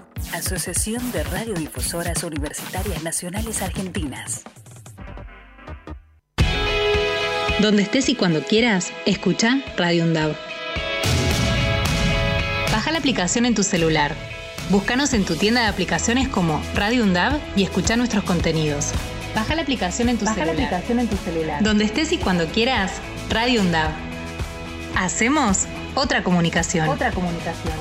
[SPEAKER 1] Asociación de Radiodifusoras Universitarias Nacionales Argentinas.
[SPEAKER 7] Donde estés y cuando quieras, escucha Radio UNDAV. Baja la aplicación en tu celular. Búscanos en tu tienda de aplicaciones como Radio UNDAV y escucha nuestros contenidos. Baja la aplicación en tu
[SPEAKER 8] Baja
[SPEAKER 7] celular.
[SPEAKER 8] la aplicación en tu celular.
[SPEAKER 7] Donde estés y cuando quieras, Radio UNDAV. Hacemos otra comunicación.
[SPEAKER 8] Otra comunicación.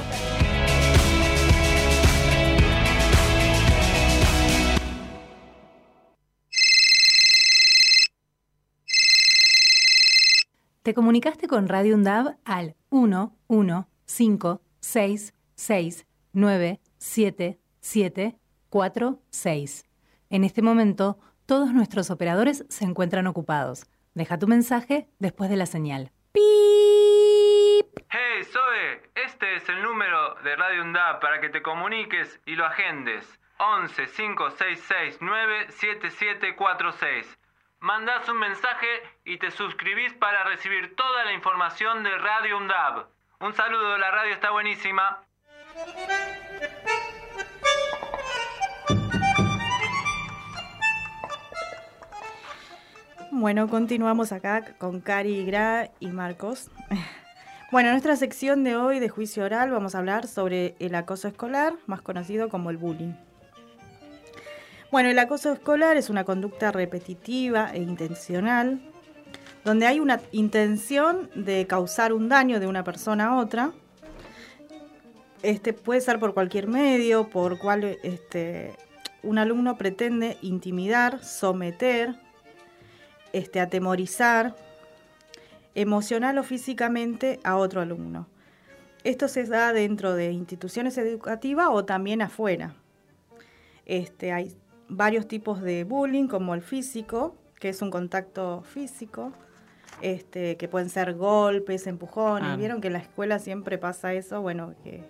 [SPEAKER 7] Te comunicaste con Radio UNDAV al 1 1 5 6 6 9 7 7 4 6. En este momento, todos nuestros operadores se encuentran ocupados. Deja tu mensaje después de la señal. ¡Pip!
[SPEAKER 9] Hey, Zoe, este es el número de Radio UNDAB para que te comuniques y lo agendes. 11 5669 7746. Mandás un mensaje y te suscribís para recibir toda la información de Radio UNDAB. Un saludo, la radio está buenísima.
[SPEAKER 4] Bueno, continuamos acá con Cari Gra y Marcos. Bueno, en nuestra sección de hoy de juicio oral vamos a hablar sobre el acoso escolar, más conocido como el bullying. Bueno, el acoso escolar es una conducta repetitiva e intencional, donde hay una intención de causar un daño de una persona a otra. Este puede ser por cualquier medio, por cual este, un alumno pretende intimidar, someter, este, atemorizar emocional o físicamente a otro alumno. Esto se da dentro de instituciones educativas o también afuera. Este, hay varios tipos de bullying, como el físico, que es un contacto físico, este, que pueden ser golpes, empujones.
[SPEAKER 2] Ah.
[SPEAKER 4] Vieron que en la escuela siempre pasa eso, bueno, que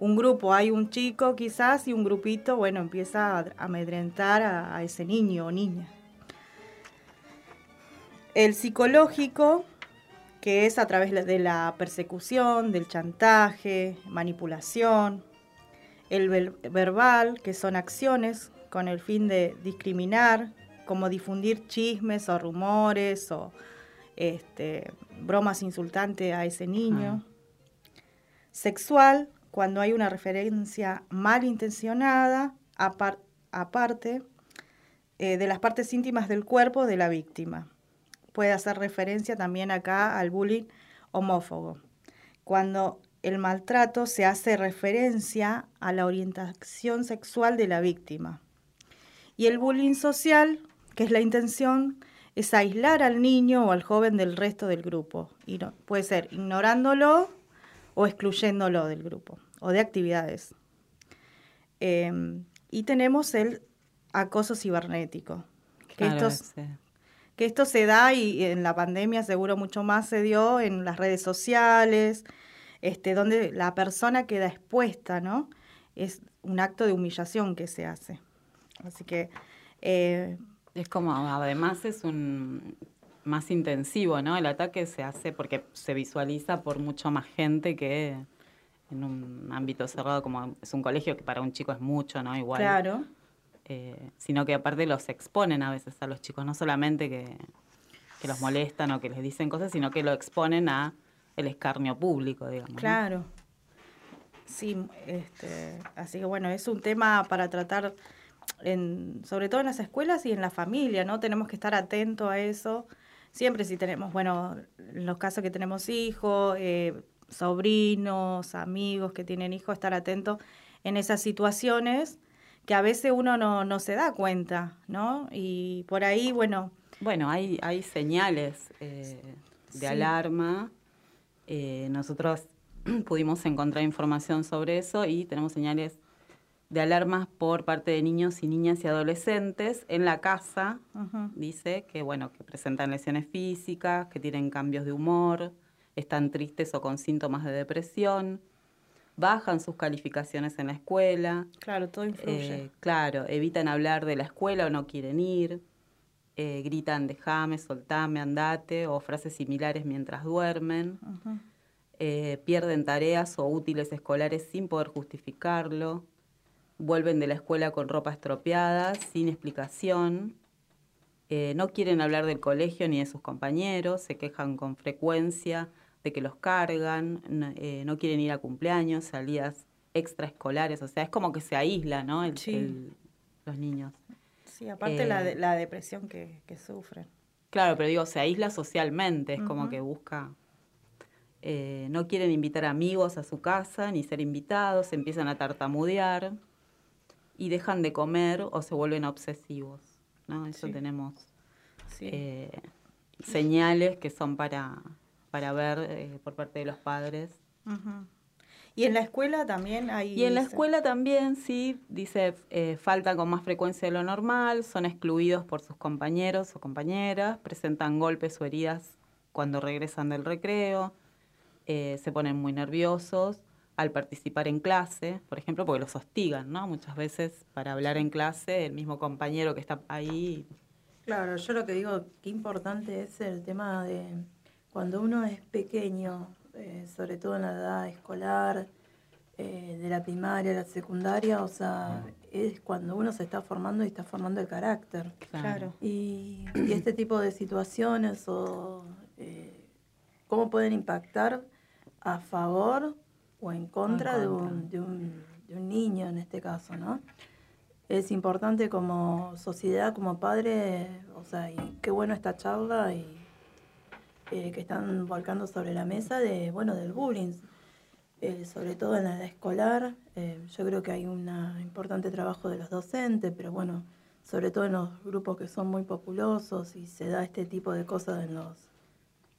[SPEAKER 4] un grupo, hay un chico quizás y un grupito, bueno, empieza a amedrentar a, a ese niño o niña. El psicológico, que es a través de la persecución, del chantaje, manipulación. El ver- verbal, que son acciones con el fin de discriminar, como difundir chismes o rumores o este, bromas insultantes a ese niño. Sexual, cuando hay una referencia malintencionada, apar- aparte eh, de las partes íntimas del cuerpo de la víctima. Puede hacer referencia también acá al bullying homófobo. Cuando el maltrato se hace referencia a la orientación sexual de la víctima. Y el bullying social, que es la intención, es aislar al niño o al joven del resto del grupo. Y no- puede ser ignorándolo o excluyéndolo del grupo o de actividades. Eh, y tenemos el acoso cibernético. Que
[SPEAKER 2] Claro,
[SPEAKER 4] estos-
[SPEAKER 2] ese.
[SPEAKER 4] que esto se da y en la pandemia seguro mucho más se dio en las redes sociales, este, donde la persona queda expuesta, ¿no? es un acto de humillación que se hace. Así que... Eh,
[SPEAKER 2] es como, además es un más intensivo, ¿no? El ataque se hace porque se visualiza por mucho más gente que en un ámbito cerrado como es un colegio que para un chico es mucho, ¿no? Igual.
[SPEAKER 4] Claro.
[SPEAKER 2] Eh, sino que aparte los exponen a veces a los chicos, no solamente que, que, los molestan o que les dicen cosas, sino que lo exponen a el escarnio público, digamos.
[SPEAKER 4] Claro. Sí, este, así que bueno, es un tema para tratar en, sobre todo en las escuelas y en la familia, ¿no? Tenemos que estar atentos a eso. Siempre si tenemos, bueno, en los casos que tenemos hijos, eh, sobrinos, amigos que tienen hijos, estar atentos en esas situaciones que a veces uno no, no se da cuenta, ¿no? Y por ahí, bueno...
[SPEAKER 2] Bueno, hay, hay señales eh, de alarma. Eh, nosotros pudimos encontrar información sobre eso y tenemos señales de alarmas por parte de niños y niñas y adolescentes en la casa. Dice que, bueno, que presentan lesiones físicas, que tienen cambios de humor, están tristes o con síntomas de depresión, bajan sus calificaciones en la escuela.
[SPEAKER 4] Claro, todo influye.
[SPEAKER 2] Eh, claro, evitan hablar de la escuela o no quieren ir, eh, gritan déjame, soltame, andate o frases similares mientras duermen. Eh, pierden tareas o útiles escolares sin poder justificarlo, vuelven de la escuela con ropa estropeada, sin explicación, no quieren hablar del colegio ni de sus compañeros, se quejan con frecuencia de que los cargan, eh, no, quieren ir a cumpleaños, salidas extraescolares, o sea, es como que se aísla, ¿no? los niños.
[SPEAKER 4] Sí, aparte la, eh, la depresión que, sufren.
[SPEAKER 2] Claro, pero digo, se aísla socialmente, es como que busca... Eh, no quieren invitar amigos a su casa ni ser invitados, empiezan a tartamudear y dejan de comer o se vuelven obsesivos. ¿no? Eso tenemos señales que son para, para ver eh, por parte de los padres.
[SPEAKER 4] Y en la escuela también hay...
[SPEAKER 2] Y en la escuela también, sí, dice, eh, falta con más frecuencia de lo normal, son excluidos por sus compañeros o compañeras, presentan golpes o heridas cuando regresan del recreo, eh, se ponen muy nerviosos al participar en clase, por ejemplo, porque los hostigan, ¿no? Muchas veces para hablar en clase, el mismo compañero que está ahí...
[SPEAKER 3] Claro, yo lo que digo, qué importante es el tema de cuando uno es pequeño, eh, sobre todo en la edad escolar, eh, de la primaria, la secundaria, o sea, es cuando uno se está formando y está formando el carácter.
[SPEAKER 4] Claro.
[SPEAKER 3] Y, este tipo de situaciones o eh, cómo pueden impactar a favor o en contra, De, un, de, un, de un niño en este caso, ¿no? Es importante como sociedad, como padre, o sea, y qué bueno esta charla y eh, que están volcando sobre la mesa de, bueno, del bullying, eh, sobre todo en la edad escolar. Eh, yo creo que hay un importante trabajo de los docentes, pero bueno, sobre todo en los grupos que son muy populosos y se da este tipo de cosas en los,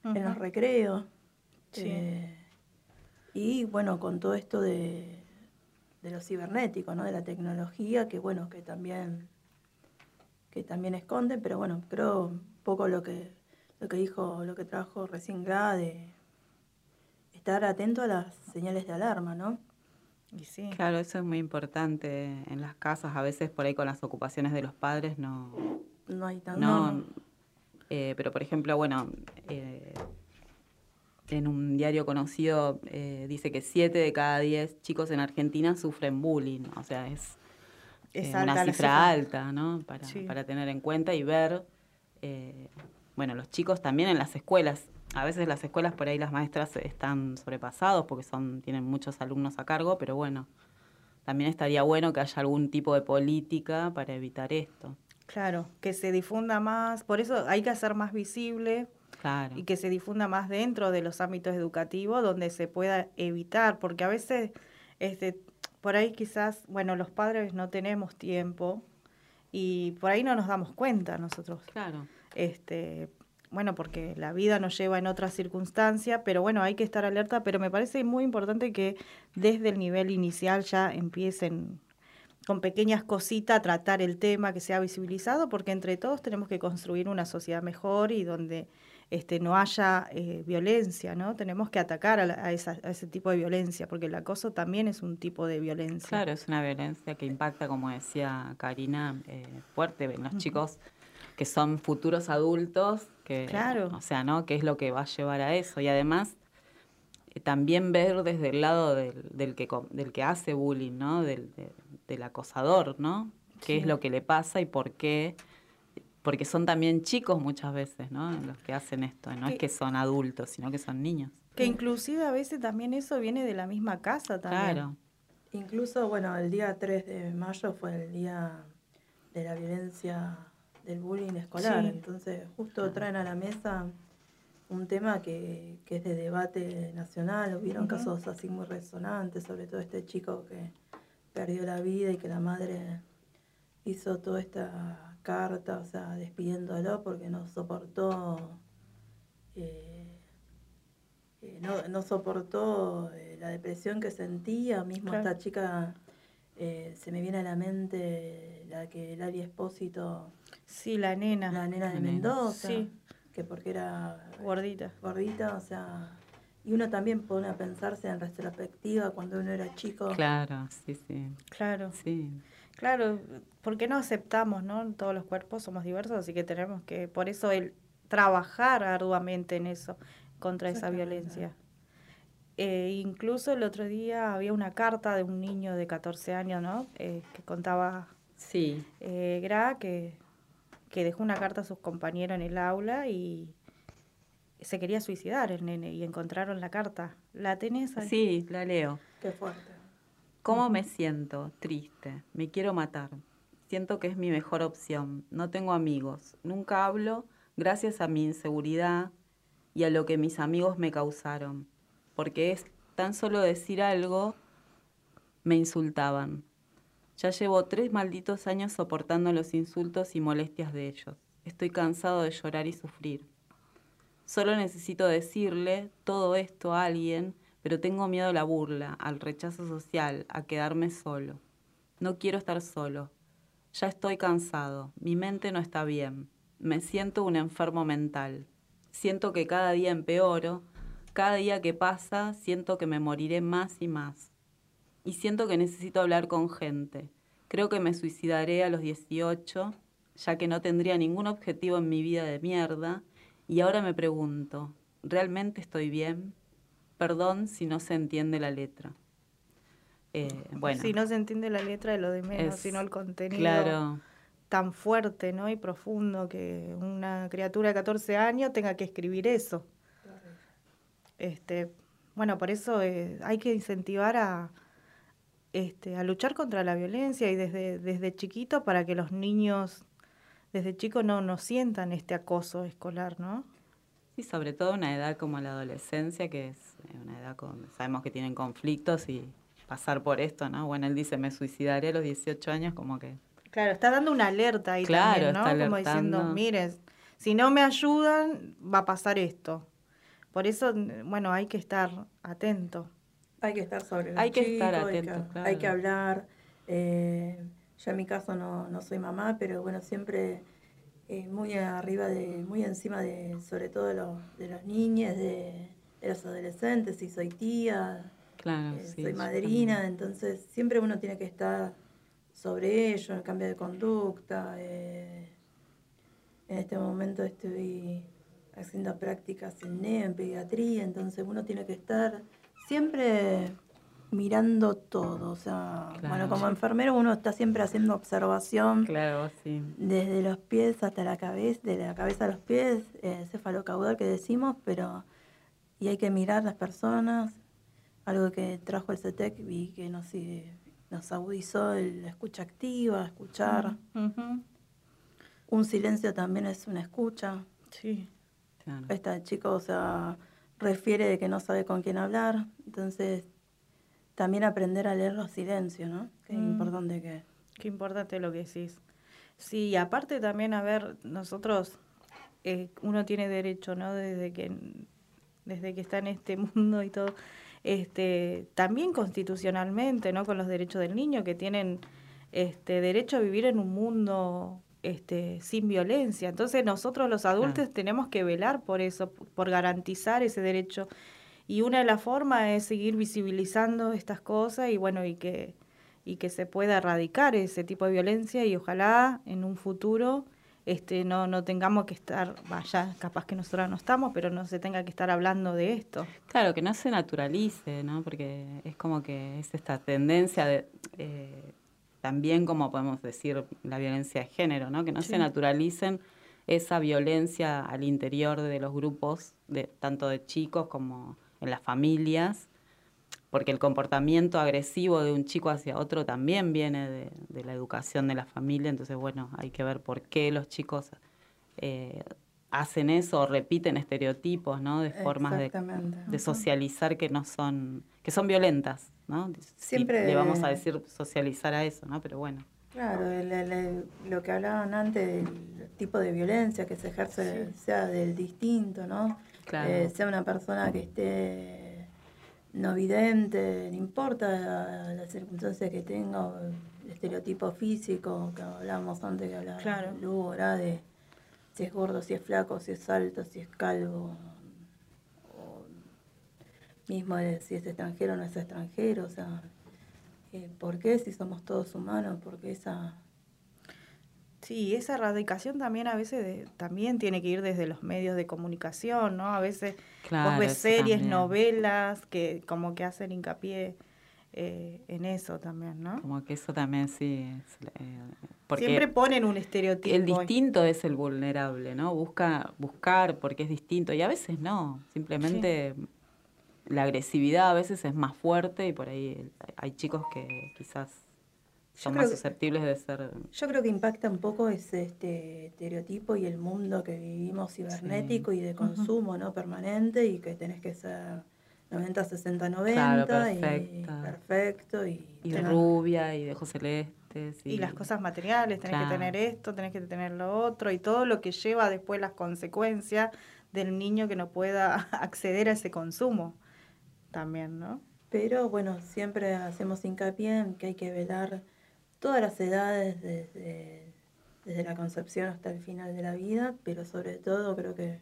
[SPEAKER 3] en los recreos. Y bueno, con todo esto de, de lo cibernético, ¿no? de la tecnología, que bueno, que también que también esconde, pero bueno, creo un poco lo que lo que dijo, lo que trajo recién Gra de estar atento a las señales de alarma, ¿no?
[SPEAKER 2] Y sí. Claro, eso es muy importante en las casas. A veces por ahí con las ocupaciones de los padres no...
[SPEAKER 3] No hay tanto...
[SPEAKER 2] No, eh, pero por ejemplo, bueno, eh, en un diario conocido eh, dice que 7 de cada 10 chicos en Argentina sufren bullying. O sea, es, una cifra, alta, ¿no? Para, para tener en cuenta y ver bueno, los chicos también en las escuelas. A veces las escuelas por ahí las maestras están sobrepasados porque son tienen muchos alumnos a cargo, pero bueno, también estaría bueno que haya algún tipo de política para evitar esto.
[SPEAKER 4] Claro, que se difunda más, por eso hay que hacer más visible
[SPEAKER 2] claro.
[SPEAKER 4] y que se difunda más dentro de los ámbitos educativos donde se pueda evitar, porque a veces este, por ahí quizás, bueno, los padres no tenemos tiempo y por ahí no nos damos cuenta nosotros.
[SPEAKER 2] Claro
[SPEAKER 4] este, bueno, porque la vida nos lleva en otras circunstancias, pero bueno, hay que estar alerta, pero me parece muy importante que desde el nivel inicial ya empiecen con pequeñas cositas a tratar el tema, que sea visibilizado, porque entre todos tenemos que construir una sociedad mejor y donde este, no haya eh, violencia, ¿no? Tenemos que atacar a, la- a esa- a ese tipo de violencia, porque el acoso también es un tipo de violencia.
[SPEAKER 2] Claro, es una violencia que impacta, como decía Karina, eh, fuerte en los chicos que son futuros adultos, que,
[SPEAKER 4] Claro.
[SPEAKER 2] o sea, ¿no? Que es lo que va a llevar a eso. Y además, eh, también ver desde el lado del, del que, del que hace bullying, ¿no? Del, de- del acosador, ¿no? ¿Qué
[SPEAKER 4] Sí.
[SPEAKER 2] es lo que le pasa y por qué? Porque son también chicos muchas veces, ¿no? Los que hacen esto. No es
[SPEAKER 4] Que-
[SPEAKER 2] son adultos, sino que son niños.
[SPEAKER 4] Que inclusive a veces también eso viene de la misma casa también.
[SPEAKER 2] Claro.
[SPEAKER 3] Incluso, bueno, el día 3 de mayo fue el día de la violencia del bullying escolar.
[SPEAKER 4] Sí.
[SPEAKER 3] Entonces, justo traen a la mesa un tema que, que es de debate nacional. Hubieron
[SPEAKER 4] Ujú.
[SPEAKER 3] casos así muy resonantes, sobre todo este chico que perdió la vida y que la madre hizo toda esta carta, o sea, despidiéndolo porque no soportó eh, eh, no, no soportó eh, la depresión que sentía, mismo
[SPEAKER 4] Claro.
[SPEAKER 3] esta chica, eh, se me viene a la mente la que Lali Espósito,
[SPEAKER 4] Sí, la nena.
[SPEAKER 3] la nena de
[SPEAKER 2] nena.
[SPEAKER 3] Mendoza,
[SPEAKER 4] Sí.
[SPEAKER 3] que porque era
[SPEAKER 4] Gordita.
[SPEAKER 3] gordita, o sea, y uno también pone a pensarse en retrospectiva cuando uno era chico.
[SPEAKER 2] Claro, sí, sí.
[SPEAKER 4] Claro.
[SPEAKER 2] Sí.
[SPEAKER 4] Claro, porque no aceptamos, ¿no? Todos los cuerpos somos diversos, así que tenemos que, por eso el trabajar arduamente en eso, contra esa violencia. Eh, incluso el otro día había una carta de un niño de 14 años, ¿no? Eh, que contaba
[SPEAKER 2] Sí,
[SPEAKER 4] eh, Gra que, que dejó una carta a sus compañeros en el aula y se quería suicidar el nene y encontraron la carta. ¿La tenés ahí?
[SPEAKER 2] sí, la leo.
[SPEAKER 3] Qué fuerte.
[SPEAKER 2] ¿Cómo me siento? Triste. Me quiero matar. Siento que es mi mejor opción. No tengo amigos. Nunca hablo gracias a mi inseguridad y a lo que mis amigos me causaron. Porque es tan solo decir algo, me insultaban. Ya llevo tres malditos años soportando los insultos y molestias de ellos. Estoy cansado de llorar y sufrir. Solo necesito decirle todo esto a alguien, pero tengo miedo a la burla, al rechazo social, a quedarme solo. No quiero estar solo. Ya estoy cansado. Mi mente no está bien. Me siento un enfermo mental. Siento que cada día empeoro. Cada día que pasa, siento que me moriré más y más. Y siento que necesito hablar con gente. Creo que me suicidaré a los 18, ya que no tendría ningún objetivo en mi vida de mierda. Y ahora me pregunto, ¿realmente estoy bien? Perdón si no se entiende la letra. Eh, bueno,
[SPEAKER 4] Si no se entiende la letra de lo de menos,
[SPEAKER 2] Es-
[SPEAKER 4] sino el contenido
[SPEAKER 2] claro,
[SPEAKER 4] tan fuerte ¿no? y profundo que una criatura de 14 años tenga que escribir eso. Este, bueno, por eso eh, hay que incentivar a, este, a luchar contra la violencia y desde, desde chiquito para que los niños desde chicos no, no sientan este acoso escolar, ¿no?
[SPEAKER 2] Y sobre todo una edad como la adolescencia, que es eh, una edad con, sabemos que tienen conflictos y pasar por esto, ¿no? Bueno, él dice, me suicidaré a los 18 años, como que
[SPEAKER 4] Claro, está dando una alerta ahí
[SPEAKER 2] Claro,
[SPEAKER 4] también, ¿no?
[SPEAKER 2] está
[SPEAKER 4] Como diciendo, miren, si no me ayudan, va a pasar esto. Por eso, bueno, hay que estar atento.
[SPEAKER 3] Hay que estar sobre los
[SPEAKER 2] Hay que estar atento,
[SPEAKER 3] hay que,
[SPEAKER 2] claro.
[SPEAKER 3] hay que hablar. eh, yo en mi caso no, no soy mamá, pero bueno, siempre eh, muy arriba de, muy encima de, sobre todo de los, de los niños, de, de los adolescentes, y soy tía,
[SPEAKER 2] claro,
[SPEAKER 3] eh,
[SPEAKER 2] sí,
[SPEAKER 3] soy madrina, entonces siempre uno tiene que estar sobre ello, el cambio de conducta. eh, en este momento estoy haciendo prácticas en NEO, en pediatría, entonces uno tiene que estar siempre mirando todo. O sea,
[SPEAKER 2] Claro.
[SPEAKER 3] bueno, como enfermero uno está siempre haciendo observación
[SPEAKER 2] Claro, sí.
[SPEAKER 3] desde los pies hasta la cabeza, de la cabeza a los pies, eh, cefalocaudal que decimos, pero y hay que mirar las personas, algo que trajo el CETEC y que nos, nos agudizó el- la escucha activa, escuchar.
[SPEAKER 4] Ujú.
[SPEAKER 3] Un silencio también es una escucha.
[SPEAKER 4] Sí.
[SPEAKER 2] Claro.
[SPEAKER 3] Esta chico, o sea, refiere de que no sabe con quién hablar, entonces también aprender a leer los silencios, ¿no? Es
[SPEAKER 4] Mm.
[SPEAKER 3] importante que...
[SPEAKER 4] Qué importante lo que decís. Sí, y aparte también, a ver, nosotros, eh, uno tiene derecho, ¿no? Desde que, desde que está en este mundo y todo, este, también constitucionalmente, ¿no? Con los derechos del niño, que tienen este derecho a vivir en un mundo este, sin violencia. Entonces nosotros los adultos tenemos que velar por eso, por garantizar ese derecho. Y una de las formas es seguir visibilizando estas cosas y bueno, y que, y que se pueda erradicar ese tipo de violencia y ojalá en un futuro este, no, no tengamos que estar, vaya, capaz que nosotros no estamos, pero no se tenga que estar hablando de esto.
[SPEAKER 2] Claro, que no se naturalice, ¿no? Porque es como que es esta tendencia de... Eh, también como podemos decir la violencia de género, ¿no? Que no se naturalicen esa violencia al interior de los grupos, de, tanto de chicos como en las familias, porque el comportamiento agresivo de un chico hacia otro también viene de, la educación de la familia, entonces bueno, hay que ver por qué los chicos eh, hacen eso o repiten estereotipos, ¿no? De formas de, de, socializar que no son, que son violentas, ¿no? Siempre le vamos a decir socializar a eso, ¿no? Pero bueno.
[SPEAKER 3] Claro, lo que hablaban antes del tipo de violencia que se ejerce, sea del distinto, ¿no? Claro. Eh, sea una persona que esté no vidente, no importa la, circunstancia que tenga, el estereotipo físico que hablábamos antes que hablaba claro. Lugo, de si es gordo, si es flaco, si es alto, si es calvo, o mismo de si es extranjero o no es extranjero, o sea, eh, ¿por qué si somos todos humanos? Porque esa
[SPEAKER 4] Sí, esa erradicación también a veces también tiene que ir desde los medios de comunicación, ¿no? A veces vos ves series, novelas que como que hacen hincapié eh, en eso también, ¿no?
[SPEAKER 2] Como que eso también sí.
[SPEAKER 4] Eh, Siempre ponen un estereotipo.
[SPEAKER 2] El distinto es el vulnerable, ¿no? Busca buscar porque es distinto y a veces no. Simplemente la agresividad a veces es más fuerte y por ahí hay chicos que quizás son más susceptibles de ser...
[SPEAKER 3] Yo creo que impacta un poco ese este estereotipo y el mundo que vivimos cibernético y de consumo no permanente y que tenés que ser 90, 60, 90 y perfecto y,
[SPEAKER 2] y rubia y de ojos celestes.
[SPEAKER 4] Y, las cosas materiales, tenés que tener esto, tenés que tener lo otro y todo lo que lleva después las consecuencias del niño que no pueda acceder a ese consumo también, ¿no?
[SPEAKER 3] Pero bueno, siempre hacemos hincapié en que hay que velar todas las edades, desde, desde la concepción hasta el final de la vida, pero sobre todo creo que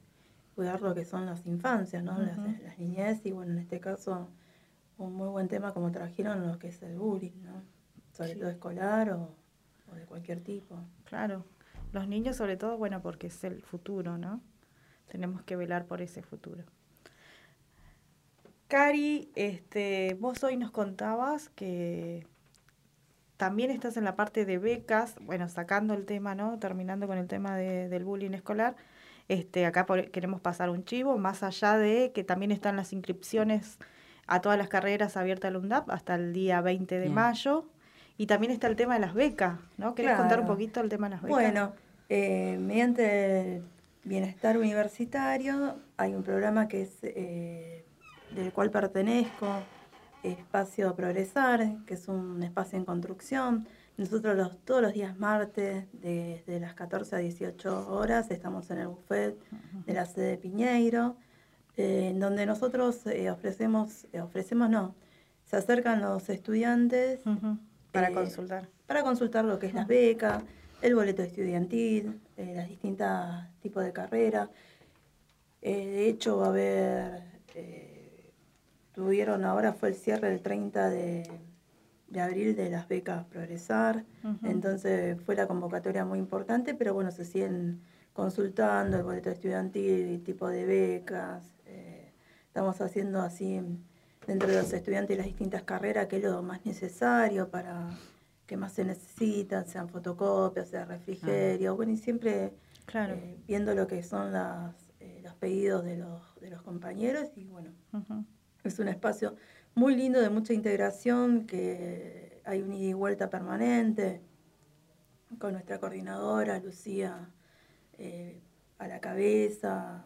[SPEAKER 3] cuidar lo que son las infancias, ¿no? las, las niñez y bueno, en este caso un muy buen tema como trajeron lo que es el bullying, ¿no? Sobre todo escolar o, o, de cualquier tipo.
[SPEAKER 4] Claro, los niños sobre todo, bueno, porque es el futuro, ¿no? Tenemos que velar por ese futuro. Cari, este, vos hoy nos contabas que también estás en la parte de becas, bueno, sacando el tema, ¿no? Terminando con el tema de, del bullying escolar. Este, acá queremos pasar un chivo, más allá de que también están las inscripciones a todas las carreras abiertas al UNDAP hasta el día 20 de mayo. Y también está el tema de las becas, ¿no? ¿Querés contar un poquito el tema de las becas?
[SPEAKER 3] Bueno, eh, mediante el bienestar universitario hay un programa que es eh, del cual pertenezco, espacio Progresar, que es un espacio en construcción. Nosotros los, todos los días martes, desde las 14 a 18 horas, estamos en el buffet de la sede Piñeiro, eh, en donde nosotros eh, ofrecemos, eh, ofrecemos no, se acercan los estudiantes
[SPEAKER 4] para consultar.
[SPEAKER 3] Para consultar lo que es las becas, el boleto estudiantil, las distintas tipos de carreras. de hecho, va a haber tuvieron ahora fue el cierre del 30 de, abril de las becas Progresar, entonces fue la convocatoria muy importante, pero bueno, se siguen consultando el boleto estudiantil, el tipo de becas, eh, estamos haciendo así dentro de los estudiantes las distintas carreras, qué es lo más necesario para qué más se necesita, sean fotocopias, sea refrigerio, bueno, y siempre eh, viendo lo que son las, eh, los pedidos de los, de los compañeros y bueno. Es un espacio muy lindo de mucha integración, que hay un ida y vuelta permanente con nuestra coordinadora, Lucía, eh, a la cabeza,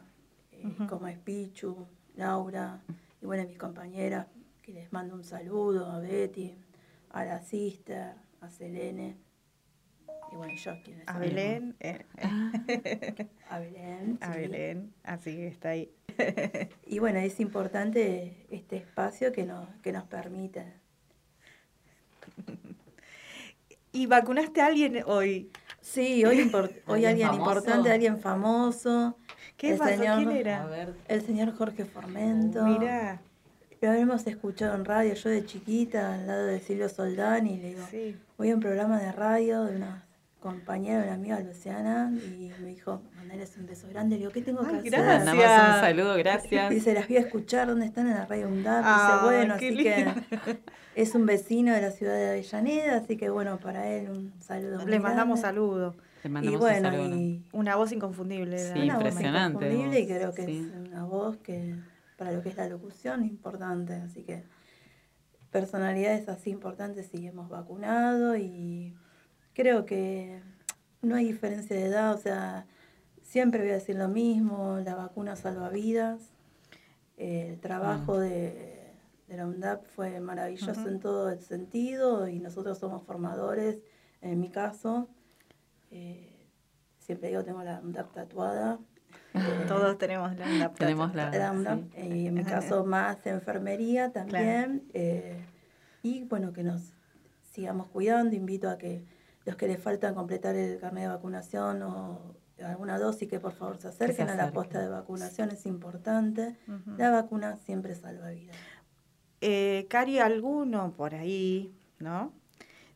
[SPEAKER 3] eh, como es Pichu, Laura, y bueno, mis compañeras, que les mando un saludo a Betty, a la sister, a Selene, y bueno, yo
[SPEAKER 4] A Belén. Eh.
[SPEAKER 3] a Belén.
[SPEAKER 4] A Belén, así que está ahí.
[SPEAKER 3] y bueno, es importante este espacio que nos, que nos permite.
[SPEAKER 4] ¿Y vacunaste a alguien hoy?
[SPEAKER 3] Sí, hoy, import- hoy
[SPEAKER 2] ¿Alguien famoso?
[SPEAKER 3] importante, alguien famoso.
[SPEAKER 4] ¿Qué
[SPEAKER 3] el
[SPEAKER 4] pasó?
[SPEAKER 3] señor-
[SPEAKER 4] ¿Quién era?
[SPEAKER 2] A ver.
[SPEAKER 3] El señor Jorge Formento.
[SPEAKER 4] Mirá.
[SPEAKER 3] Lo hemos escuchado en radio, yo de chiquita, al lado de Silvio Soldán, y le digo,
[SPEAKER 4] Sí.
[SPEAKER 3] voy a un programa de radio de una compañera, una amiga, Luciana, y me dijo, mandarles un beso grande. Le digo, ¿qué tengo que
[SPEAKER 4] Ay,
[SPEAKER 3] hacer?
[SPEAKER 4] gracias.
[SPEAKER 2] Mandamos un saludo, gracias.
[SPEAKER 3] Dice, las voy a escuchar, ¿dónde están? En la radio UNDAP.
[SPEAKER 4] Ay,
[SPEAKER 3] Dice, bueno, así
[SPEAKER 4] lindo.
[SPEAKER 3] que es un vecino de la ciudad de Avellaneda, así que bueno, para él un saludo. muy
[SPEAKER 4] Le mandamos
[SPEAKER 3] grande.
[SPEAKER 4] saludos.
[SPEAKER 2] Le
[SPEAKER 3] Y
[SPEAKER 2] mandamos
[SPEAKER 3] bueno,
[SPEAKER 2] un saludo.
[SPEAKER 3] y
[SPEAKER 4] Una voz inconfundible.
[SPEAKER 2] Sí,
[SPEAKER 3] una voz
[SPEAKER 2] impresionante
[SPEAKER 3] inconfundible y
[SPEAKER 2] voz,
[SPEAKER 3] creo que
[SPEAKER 2] sí.
[SPEAKER 3] es una voz que para lo que es la locución importante, así que personalidades así importantes sí hemos vacunado y creo que no hay diferencia de edad, o sea, siempre voy a decir lo mismo, la vacuna salva vidas, el trabajo de, de la UNDAP fue maravilloso en todo el sentido y nosotros somos formadores, en mi caso, eh, siempre digo tengo la UNDAP tatuada. eh,
[SPEAKER 4] Todos tenemos la UNDAP.
[SPEAKER 2] Tenemos la-
[SPEAKER 3] la UNDAP,
[SPEAKER 2] sí.
[SPEAKER 3] y en mi caso más enfermería también. eh, y bueno, que nos sigamos cuidando. Invito a que los que les faltan completar el carnet de vacunación o alguna dosis, que por favor se acerquen a la posta de vacunación, es importante. La vacuna siempre salva vidas.
[SPEAKER 4] Eh, Cari, alguno por ahí, ¿no?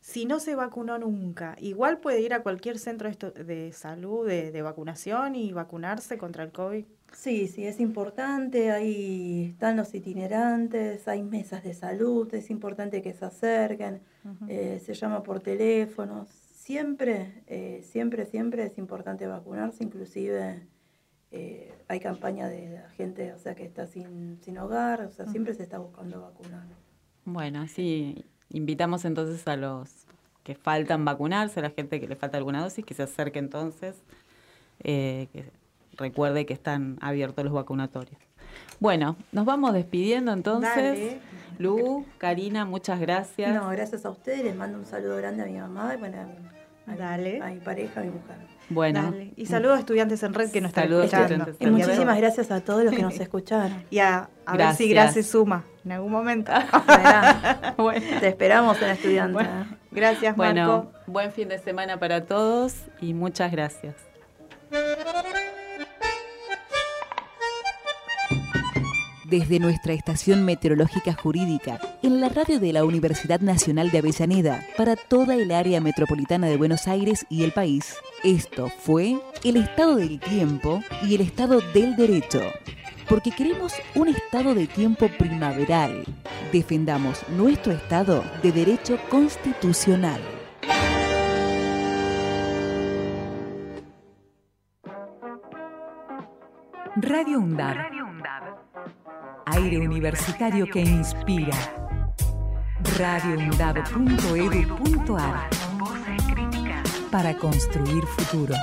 [SPEAKER 4] Si no se vacunó nunca, igual puede ir a cualquier centro de, salud, de, de vacunación y vacunarse contra el COVID.
[SPEAKER 3] Sí, sí, es importante, ahí están los itinerantes, hay mesas de salud, es importante que se acerquen, eh, se llama por teléfono, siempre, eh, siempre, siempre es importante vacunarse, inclusive eh, hay campaña de la gente, o sea, que está sin, sin hogar, o sea, siempre se está buscando vacunar.
[SPEAKER 2] Bueno, así invitamos entonces a los que faltan vacunarse, a la gente que le falta alguna dosis, que se acerque entonces, eh, que recuerde que están abiertos los vacunatorios. Bueno, nos vamos despidiendo entonces.
[SPEAKER 3] Dale.
[SPEAKER 2] Lu, Karina, muchas gracias.
[SPEAKER 3] No, gracias a ustedes, les mando un saludo grande a mi mamá y bueno, a mi,
[SPEAKER 4] Dale.
[SPEAKER 3] a mi pareja, a mi mujer.
[SPEAKER 2] Bueno,
[SPEAKER 4] Dale. Y saludos a estudiantes en red que nos están escuchando.
[SPEAKER 2] estudiantes
[SPEAKER 3] Y muchísimas gracias a todos los que nos escucharon.
[SPEAKER 4] Y a, a ver
[SPEAKER 2] Gracias.
[SPEAKER 4] si Grace suma en algún momento.
[SPEAKER 2] Bueno,
[SPEAKER 3] Te esperamos en la estudiante.
[SPEAKER 4] Bueno, gracias, Marco.
[SPEAKER 2] bueno, buen fin de semana para todos y muchas gracias.
[SPEAKER 10] Desde nuestra estación meteorológica jurídica, en la radio de la Universidad Nacional de Avellaneda, para toda el área metropolitana de Buenos Aires y el país, esto fue el estado del tiempo y el estado del derecho. Porque queremos un estado de tiempo primaveral. Defendamos nuestro estado de derecho constitucional.
[SPEAKER 1] Radio UNDAB. Aire universitario que inspira. radioundab.edu.ar Para construir futuro.